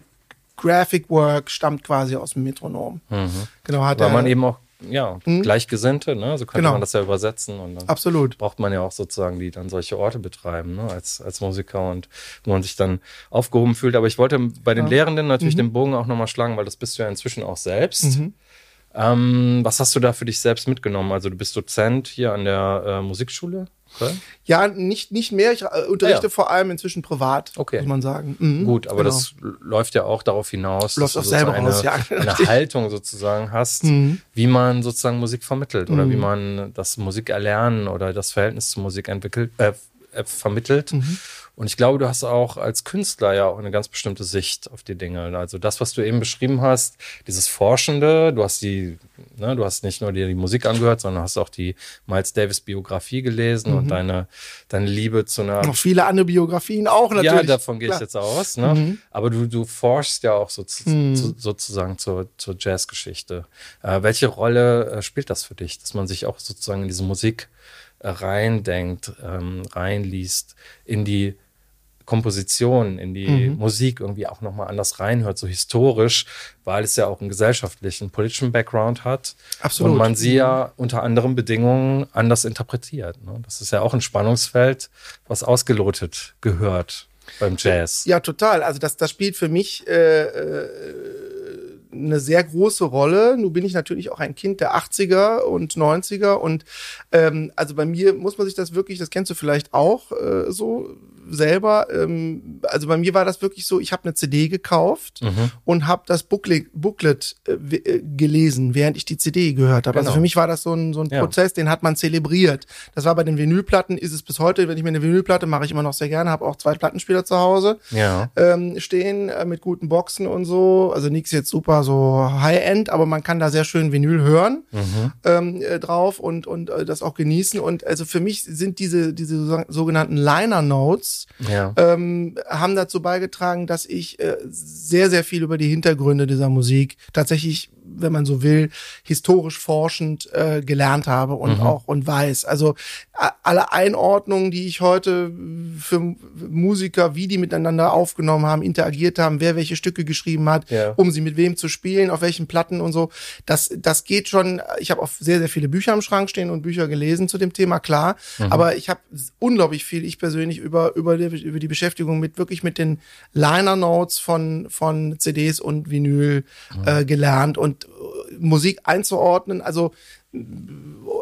Graphic Work stammt quasi aus dem Metronom. Mhm. Genau, hat Weil man eben auch ja, hm? Gleichgesinnte, ne? So könnte genau. man das ja übersetzen. Und dann Absolut. braucht man ja auch sozusagen, die dann solche Orte betreiben, ne? als, als Musiker und wo man sich dann aufgehoben fühlt. Aber ich wollte bei den ja. Lehrenden natürlich mhm. den Bogen auch nochmal schlagen, weil das bist du ja inzwischen auch selbst. Mhm. Ähm, was hast du da für dich selbst mitgenommen? Also du bist Dozent hier an der äh, Musikschule? Okay. Ja, nicht, nicht mehr. Ich äh, unterrichte ja. vor allem inzwischen privat, okay. muss man sagen. Mhm, Gut, aber genau. das läuft ja auch darauf hinaus, läuft dass du selber eine, raus, ja, eine Haltung sozusagen hast, mhm. wie man sozusagen Musik vermittelt oder wie mhm. man das Musikerlernen oder das Verhältnis zur Musik entwickelt, äh, äh vermittelt. Mhm. Und ich glaube, du hast auch als Künstler ja auch eine ganz bestimmte Sicht auf die Dinge. Also das, was du eben beschrieben hast, dieses Forschende, du hast die, ne, du hast nicht nur dir die Musik angehört, sondern hast auch die Miles Davis Biografie gelesen mhm. und deine, deine Liebe zu einer. Noch viele andere Biografien auch natürlich. Ja, davon gehe ich jetzt aus. Ne? Mhm. Aber du, du forschst ja auch so, mhm. zu, sozusagen zur, zur Jazzgeschichte. Äh, welche Rolle äh, spielt das für dich, dass man sich auch sozusagen in diese Musik äh, reindenkt, ähm, reinliest, in die Komposition, in die mhm. Musik irgendwie auch nochmal anders reinhört, so historisch, weil es ja auch einen gesellschaftlichen, politischen Background hat. Absolut. Und man sie ja unter anderen Bedingungen anders interpretiert. Ne? Das ist ja auch ein Spannungsfeld, was ausgelotet gehört beim Jazz. Ja, total. Also das, das spielt für mich äh, äh, eine sehr große Rolle. Nun bin ich natürlich auch ein Kind der 80er und 90er und ähm, also bei mir muss man sich das wirklich, das kennst du vielleicht auch äh, so, selber, ähm, also bei mir war das wirklich so, ich habe eine CD gekauft mhm. und habe das Booklet, Booklet äh, äh, gelesen, während ich die CD gehört habe. Also genau. Also für mich war das so ein, so ein ja. Prozess, den hat man zelebriert. Das war bei den Vinylplatten, ist es bis heute, wenn ich mir eine Vinylplatte mache ich immer noch sehr gerne, habe auch zwei Plattenspieler zu Hause ja. ähm, stehen äh, mit guten Boxen und so. Also nichts jetzt super so High-End, aber man kann da sehr schön Vinyl hören mhm. ähm, äh, drauf und, und äh, das auch genießen. Und also für mich sind diese, diese sogenannten Liner Ja. ähm, haben dazu beigetragen, dass ich äh, sehr, sehr viel über die Hintergründe dieser Musik tatsächlich wenn man so will, historisch forschend äh, gelernt habe und mhm. auch und weiß. Also alle Einordnungen, die ich heute für Musiker, wie die miteinander aufgenommen haben, interagiert haben, wer welche Stücke geschrieben hat, ja. um sie mit wem zu spielen, auf welchen Platten und so, das, das geht schon. Ich habe auch sehr, sehr viele Bücher im Schrank stehen und Bücher gelesen zu dem Thema, klar. Mhm. Aber ich habe unglaublich viel, ich persönlich, über, über, die, über die Beschäftigung mit wirklich mit den Liner Notes von, von CDs und Vinyl mhm. äh, gelernt und äh, Musik einzuordnen. Also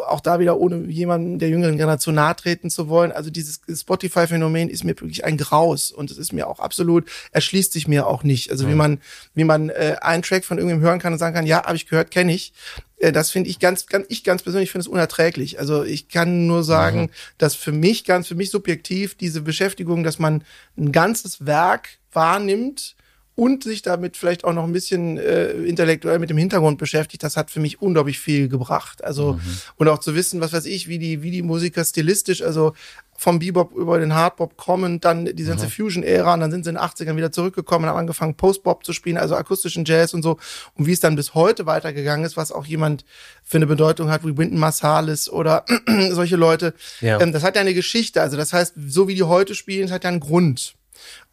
auch da wieder ohne jemanden der jüngeren Generation nahe treten zu wollen. Also dieses Spotify-Phänomen ist mir wirklich ein Graus und es ist mir auch absolut, erschließt sich mir auch nicht. Also mhm. wie man, wie man äh, einen Track von irgendwem hören kann und sagen kann, ja, habe ich gehört, kenne ich. Äh, das finde ich ganz, ganz, ich ganz persönlich finde es unerträglich. Also ich kann nur sagen, mhm. dass für mich ganz, für mich subjektiv diese Beschäftigung, dass man ein ganzes Werk wahrnimmt, und sich damit vielleicht auch noch ein bisschen äh, intellektuell mit dem Hintergrund beschäftigt, das hat für mich unglaublich viel gebracht. Also mhm. und auch zu wissen, was weiß ich, wie die wie die Musiker stilistisch, also vom Bebop über den Hardbop kommen, dann die ganze mhm. Fusion-Ära und dann sind sie in den 80ern wieder zurückgekommen und haben angefangen Post-Bop zu spielen, also akustischen Jazz und so. Und wie es dann bis heute weitergegangen ist, was auch jemand für eine Bedeutung hat, wie Wynton Marsalis oder solche Leute, ja. ähm, das hat ja eine Geschichte. Also das heißt, so wie die heute spielen, das hat ja einen Grund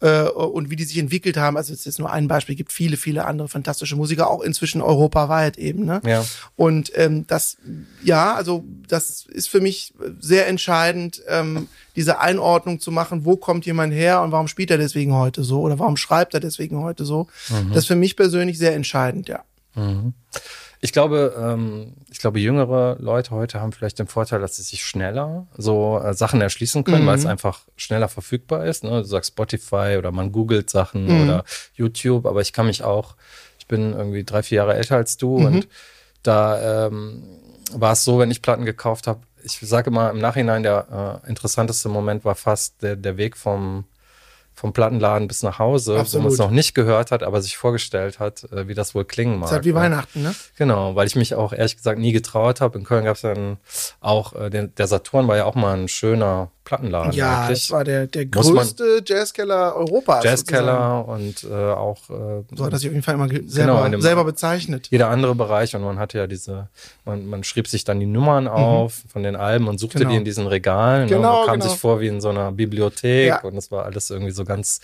äh, und wie die sich entwickelt haben. Also es ist nur ein Beispiel, gibt viele, viele andere fantastische Musiker, auch inzwischen europaweit eben. Ne? Ja. Und ähm, das, ja, also das ist für mich sehr entscheidend, ähm, diese Einordnung zu machen, wo kommt jemand her und warum spielt er deswegen heute so oder warum schreibt er deswegen heute so. Mhm. Das ist für mich persönlich sehr entscheidend, ja. Mhm. Ich glaube, ähm, ich glaube, jüngere Leute heute haben vielleicht den Vorteil, dass sie sich schneller so äh, Sachen erschließen können, mhm. weil es einfach schneller verfügbar ist. Ne? Du sagst Spotify oder man googelt Sachen mhm. oder YouTube, aber ich kann mich auch, ich bin irgendwie drei, vier Jahre älter als du mhm. und da ähm, war es so, wenn ich Platten gekauft habe, ich sage immer im Nachhinein, der äh, interessanteste Moment war fast der, der Weg vom vom Plattenladen bis nach Hause, Absolut. wo man es noch nicht gehört hat, aber sich vorgestellt hat, äh, wie das wohl klingen mag. Das ist halt wie Weihnachten, ne? Genau, weil ich mich auch ehrlich gesagt nie getraut habe. In Köln gab es dann auch, äh, den, der Saturn war ja auch mal ein schöner Plattenladen. Ja, eigentlich. das war der, der größte Jazzkeller Europas. Jazzkeller und äh, auch. Äh, so hat er sich auf jeden Fall immer selber, genau, selber bezeichnet. Jeder andere Bereich und man hatte ja diese, man, man schrieb sich dann die Nummern mhm. auf von den Alben und suchte genau. die in diesen Regalen. Genau, ne? Man kam genau. sich vor wie in so einer Bibliothek ja. und das war alles irgendwie so ganz,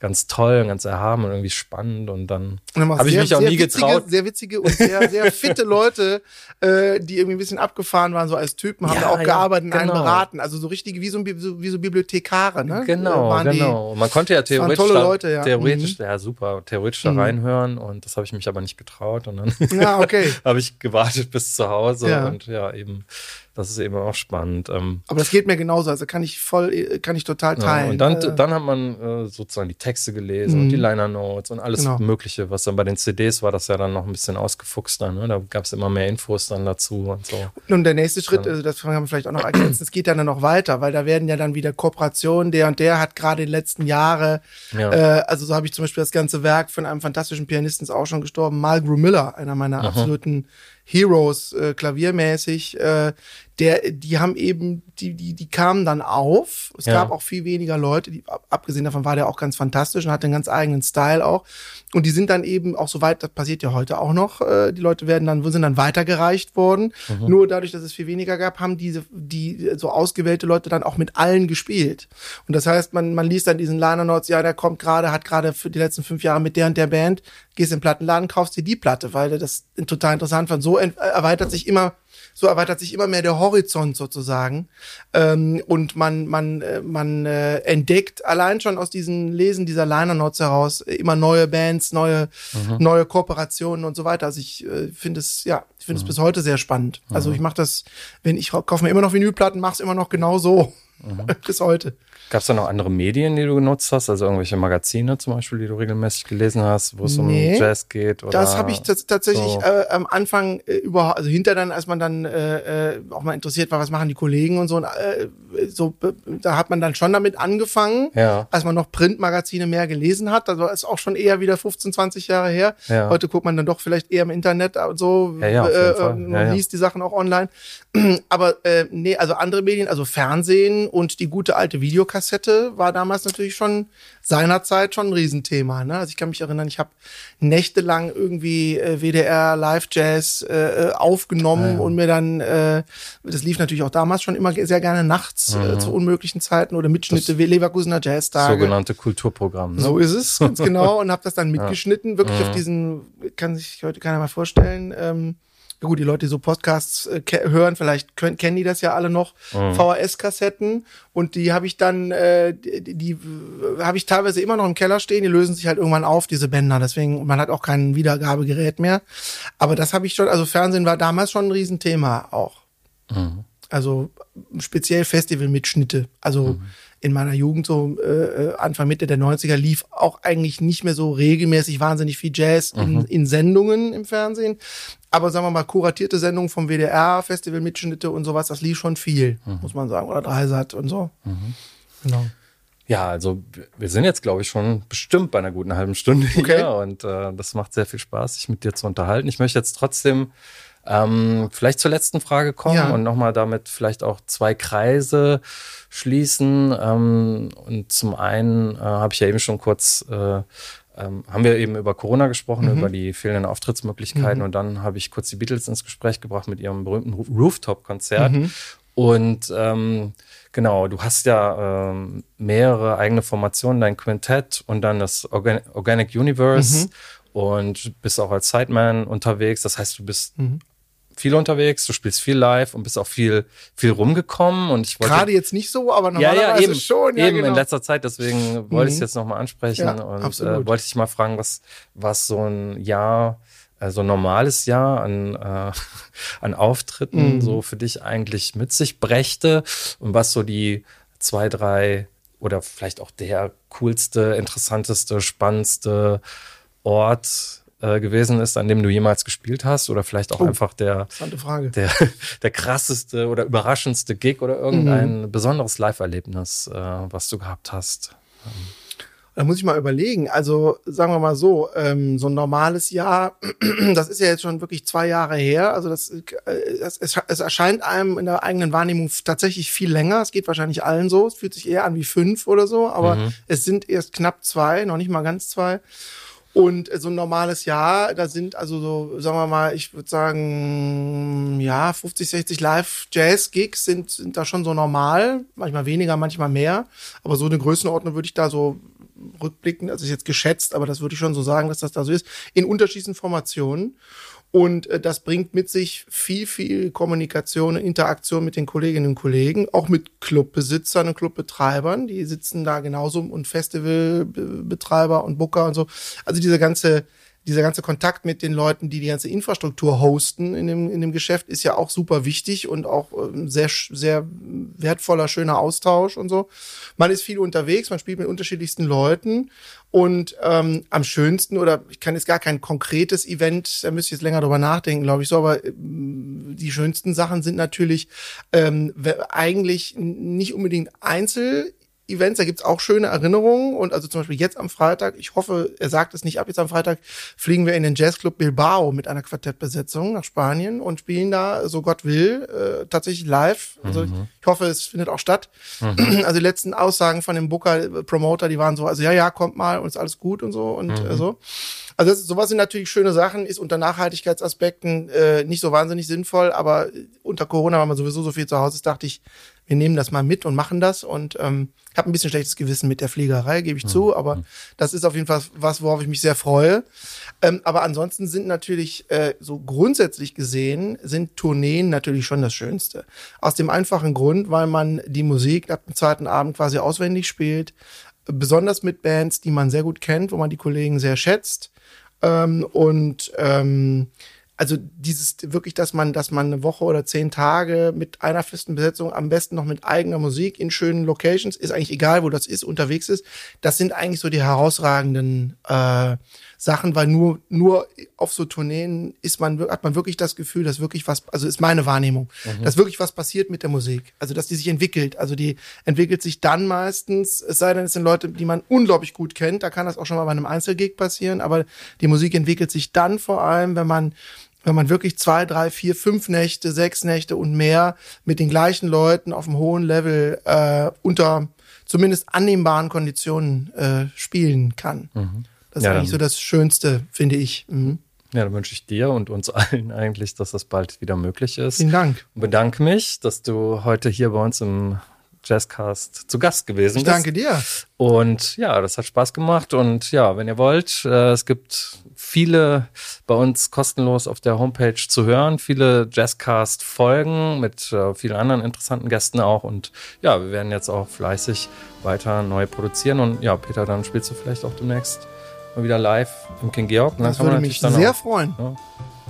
ganz toll, ganz erhaben und irgendwie spannend und dann, dann habe ich mich auch nie witzige, getraut. Sehr witzige und sehr, sehr fitte Leute, äh, die irgendwie ein bisschen abgefahren waren, so als Typen, haben ja, da auch ja, gearbeitet und einen genau. beraten. Also so richtige, wie so wie so, wie so Bibliothekare, ne? Genau, Waren genau. Die, Man konnte ja theoretisch, tolle Leute, ja. theoretisch, mhm. ja super, theoretisch da mhm. reinhören und das habe ich mich aber nicht getraut und dann ja, okay. habe ich gewartet bis zu Hause ja. und ja eben das ist eben auch spannend. Ähm, Aber das geht mir genauso, also kann ich voll, kann ich total teilen. Ja, und dann, äh, dann hat man äh, sozusagen die Texte gelesen mhm. und die Liner Notes und alles genau. Mögliche, was dann bei den CDs war, das ja dann noch ein bisschen ausgefuchster. Ne? Da gab es immer mehr Infos dann dazu und so. Und der nächste Schritt, also das kann man vielleicht auch noch ergänzen, es geht dann noch weiter, weil da werden ja dann wieder Kooperationen, der und der hat gerade in den letzten Jahre, ja. äh, also so habe ich zum Beispiel das ganze Werk von einem fantastischen Pianisten, ist auch schon gestorben, Malgrew Miller, einer meiner Aha. absoluten Heroes äh, klaviermäßig, äh, der, die haben eben, die, die, die kamen dann auf. Es ja. gab auch viel weniger Leute, die, abgesehen davon war der auch ganz fantastisch und hatte einen ganz eigenen Style auch. Und die sind dann eben auch so weit, das passiert ja heute auch noch, äh, die Leute werden dann, sind dann weitergereicht worden. Mhm. Nur dadurch, dass es viel weniger gab, haben diese, die so ausgewählte Leute dann auch mit allen gespielt. Und das heißt, man, man liest dann diesen Liner Notes, ja, der kommt gerade, hat gerade für die letzten fünf Jahre mit der und der Band, gehst in den Plattenladen, kaufst dir die Platte, weil das total interessant fand. So erweitert sich immer so erweitert sich immer mehr der Horizont sozusagen. Ähm, und man, man, äh, man äh, entdeckt allein schon aus diesen Lesen dieser Liner Notes heraus immer neue Bands, neue, mhm. neue Kooperationen und so weiter. Also ich äh, finde es, ja, ich finde es mhm. bis heute sehr spannend. Also mhm. ich mache das, wenn ich kaufe mir immer noch Vinylplatten, mache es immer noch genau so. Mhm. bis heute. Gab es da noch andere Medien, die du genutzt hast? Also irgendwelche Magazine zum Beispiel, die du regelmäßig gelesen hast, wo es nee, um Jazz geht? Oder das habe ich tatsächlich so. äh, am Anfang äh, überhaupt, also hinter dann, als man dann äh, äh, auch mal interessiert war, was machen die Kollegen und so, und, äh, so da hat man dann schon damit angefangen, ja. als man noch Printmagazine mehr gelesen hat. Also ist auch schon eher wieder 15, 20 Jahre her. Ja. Heute guckt man dann doch vielleicht eher im Internet und so ja, ja, äh, und liest die Sachen auch online. Aber äh, nee, also andere Medien, also Fernsehen und die gute alte Videokassette war damals natürlich schon seinerzeit schon ein Riesenthema. Ne? Also ich kann mich erinnern, ich habe nächtelang irgendwie äh, WDR Live Jazz äh, äh, aufgenommen ja, ja. und mir dann, äh, das lief natürlich auch damals schon immer sehr gerne nachts äh, mhm. äh, zu unmöglichen Zeiten oder Mitschnitte wie Leverkusener Jazztage. Sogenannte Kulturprogramm. Ne? So ist es, ganz genau. Und habe das dann mitgeschnitten, wirklich mhm. auf diesen, kann sich heute keiner mal vorstellen, ähm, ja gut, die Leute, die so Podcasts äh, hören, vielleicht können, kennen die das ja alle noch, mhm. VHS-Kassetten und die habe ich dann, äh, die, die habe ich teilweise immer noch im Keller stehen, die lösen sich halt irgendwann auf, diese Bänder, deswegen, man hat auch kein Wiedergabegerät mehr, aber das habe ich schon, also Fernsehen war damals schon ein Riesenthema auch. Mhm. Also speziell Festivalmitschnitte, also mhm in meiner Jugend, so äh, äh Anfang Mitte der 90er, lief auch eigentlich nicht mehr so regelmäßig wahnsinnig viel Jazz in, mhm. in Sendungen im Fernsehen. Aber sagen wir mal, kuratierte Sendungen vom WDR, Festivalmitschnitte und sowas, das lief schon viel, mhm. muss man sagen. Oder Dreisat und so. Mhm. Genau. Ja, also wir sind jetzt, glaube ich, schon bestimmt bei einer guten halben Stunde okay. hier und äh, das macht sehr viel Spaß, sich mit dir zu unterhalten. Ich möchte jetzt trotzdem ähm, vielleicht zur letzten Frage kommen ja. und nochmal damit vielleicht auch zwei Kreise schließen. Ähm, und zum einen äh, habe ich ja eben schon kurz, äh, ähm, haben wir eben über Corona gesprochen, mhm. über die fehlenden Auftrittsmöglichkeiten. Mhm. Und dann habe ich kurz die Beatles ins Gespräch gebracht mit ihrem berühmten Rooftop-Konzert. Mhm. Und ähm, genau, du hast ja ähm, mehrere eigene Formationen, dein Quintett und dann das Organ Organic Universe mhm. und bist auch als Sideman unterwegs. Das heißt, du bist mhm viel unterwegs, du spielst viel live und bist auch viel, viel rumgekommen. Und ich wollte. Gerade jetzt nicht so, aber normalerweise ja, ja, eben, schon. Ja, eben genau. in letzter Zeit, deswegen wollte ich es mhm. jetzt nochmal ansprechen ja, und äh, wollte ich mal fragen, was, was so ein Jahr, äh, so ein normales Jahr an, äh, an Auftritten mhm. so für dich eigentlich mit sich brächte und was so die zwei, drei oder vielleicht auch der coolste, interessanteste, spannendste Ort äh, gewesen ist, an dem du jemals gespielt hast oder vielleicht auch oh, einfach der, der, der krasseste oder überraschendste Gig oder irgendein mhm. besonderes Live-Erlebnis, äh, was du gehabt hast. Da muss ich mal überlegen. Also sagen wir mal so, ähm, so ein normales Jahr, das ist ja jetzt schon wirklich zwei Jahre her. Also das, äh, es, es erscheint einem in der eigenen Wahrnehmung tatsächlich viel länger. Es geht wahrscheinlich allen so. Es fühlt sich eher an wie fünf oder so, aber mhm. es sind erst knapp zwei, noch nicht mal ganz zwei. Und so ein normales Jahr, da sind also so, sagen wir mal, ich würde sagen, ja, 50, 60 Live-Jazz-Gigs sind, sind da schon so normal. Manchmal weniger, manchmal mehr. Aber so eine Größenordnung würde ich da so rückblicken, also ist jetzt geschätzt, aber das würde ich schon so sagen, dass das da so ist, in unterschiedlichen Formationen. Und äh, das bringt mit sich viel, viel Kommunikation und Interaktion mit den Kolleginnen und Kollegen, auch mit Clubbesitzern und Clubbetreibern. Die sitzen da genauso und Festivalbetreiber und Booker und so. Also diese ganze dieser ganze Kontakt mit den Leuten, die die ganze Infrastruktur hosten in dem, in dem Geschäft, ist ja auch super wichtig und auch äh, sehr, sehr wertvoller, schöner Austausch und so. Man ist viel unterwegs, man spielt mit unterschiedlichsten Leuten und ähm, am schönsten, oder ich kann jetzt gar kein konkretes Event, da müsste ich jetzt länger drüber nachdenken, glaube ich so, aber äh, die schönsten Sachen sind natürlich ähm, eigentlich nicht unbedingt Einzel Events, da gibt's auch schöne Erinnerungen. Und also zum Beispiel jetzt am Freitag, ich hoffe, er sagt es nicht ab, jetzt am Freitag fliegen wir in den Jazzclub Bilbao mit einer Quartettbesetzung nach Spanien und spielen da, so Gott will, äh, tatsächlich live. Also mhm. ich hoffe, es findet auch statt. Mhm. Also die letzten Aussagen von dem Booker, äh, Promoter, die waren so, also ja, ja, kommt mal und ist alles gut und so und mhm. äh, so. Also das, sowas sind natürlich schöne Sachen, ist unter Nachhaltigkeitsaspekten äh, nicht so wahnsinnig sinnvoll, aber unter Corona, weil man sowieso so viel zu Hause ist, dachte ich, wir nehmen das mal mit und machen das. Und ähm, habe ein bisschen schlechtes Gewissen mit der Fliegerei, gebe ich mhm. zu, aber mhm. das ist auf jeden Fall was, worauf ich mich sehr freue. Ähm, aber ansonsten sind natürlich äh, so grundsätzlich gesehen sind Tourneen natürlich schon das Schönste. Aus dem einfachen Grund, weil man die Musik ab dem zweiten Abend quasi auswendig spielt, besonders mit Bands, die man sehr gut kennt, wo man die Kollegen sehr schätzt. Ähm, und ähm, also dieses wirklich, dass man, dass man eine Woche oder zehn Tage mit einer festen Besetzung, am besten noch mit eigener Musik in schönen Locations, ist eigentlich egal, wo das ist, unterwegs ist. Das sind eigentlich so die herausragenden äh, Sachen, weil nur, nur auf so Tourneen ist man, hat man wirklich das Gefühl, dass wirklich was, also ist meine Wahrnehmung, mhm. dass wirklich was passiert mit der Musik. Also, dass die sich entwickelt. Also, die entwickelt sich dann meistens, es sei denn, es sind Leute, die man unglaublich gut kennt, da kann das auch schon mal bei einem Einzelgig passieren, aber die Musik entwickelt sich dann vor allem, wenn man wenn man wirklich zwei, drei, vier, fünf Nächte, sechs Nächte und mehr mit den gleichen Leuten auf einem hohen Level äh, unter zumindest annehmbaren Konditionen äh, spielen kann. Mhm. Das ist Ja, eigentlich so das Schönste, finde ich. Mhm. Ja, dann wünsche ich dir und uns allen eigentlich, dass das bald wieder möglich ist. Vielen Dank. Und bedanke mich, dass du heute hier bei uns im Jazzcast zu Gast gewesen Ich bist. danke dir. Und ja, das hat Spaß gemacht. Und ja, wenn ihr wollt, äh, es gibt viele bei uns kostenlos auf der Homepage zu hören, viele Jazzcast-Folgen mit äh, vielen anderen interessanten Gästen auch. Und ja, wir werden jetzt auch fleißig weiter neu produzieren. Und ja, Peter, dann spielst du vielleicht auch demnächst mal wieder live im King Georg. Das kann man würde mich dann sehr auch, freuen. ja,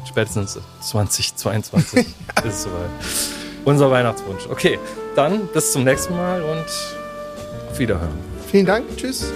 spätestens 2022 ist es soweit. Unser Weihnachtswunsch. Okay, dann bis zum nächsten Mal und auf Wiederhören. Vielen Dank. Tschüss.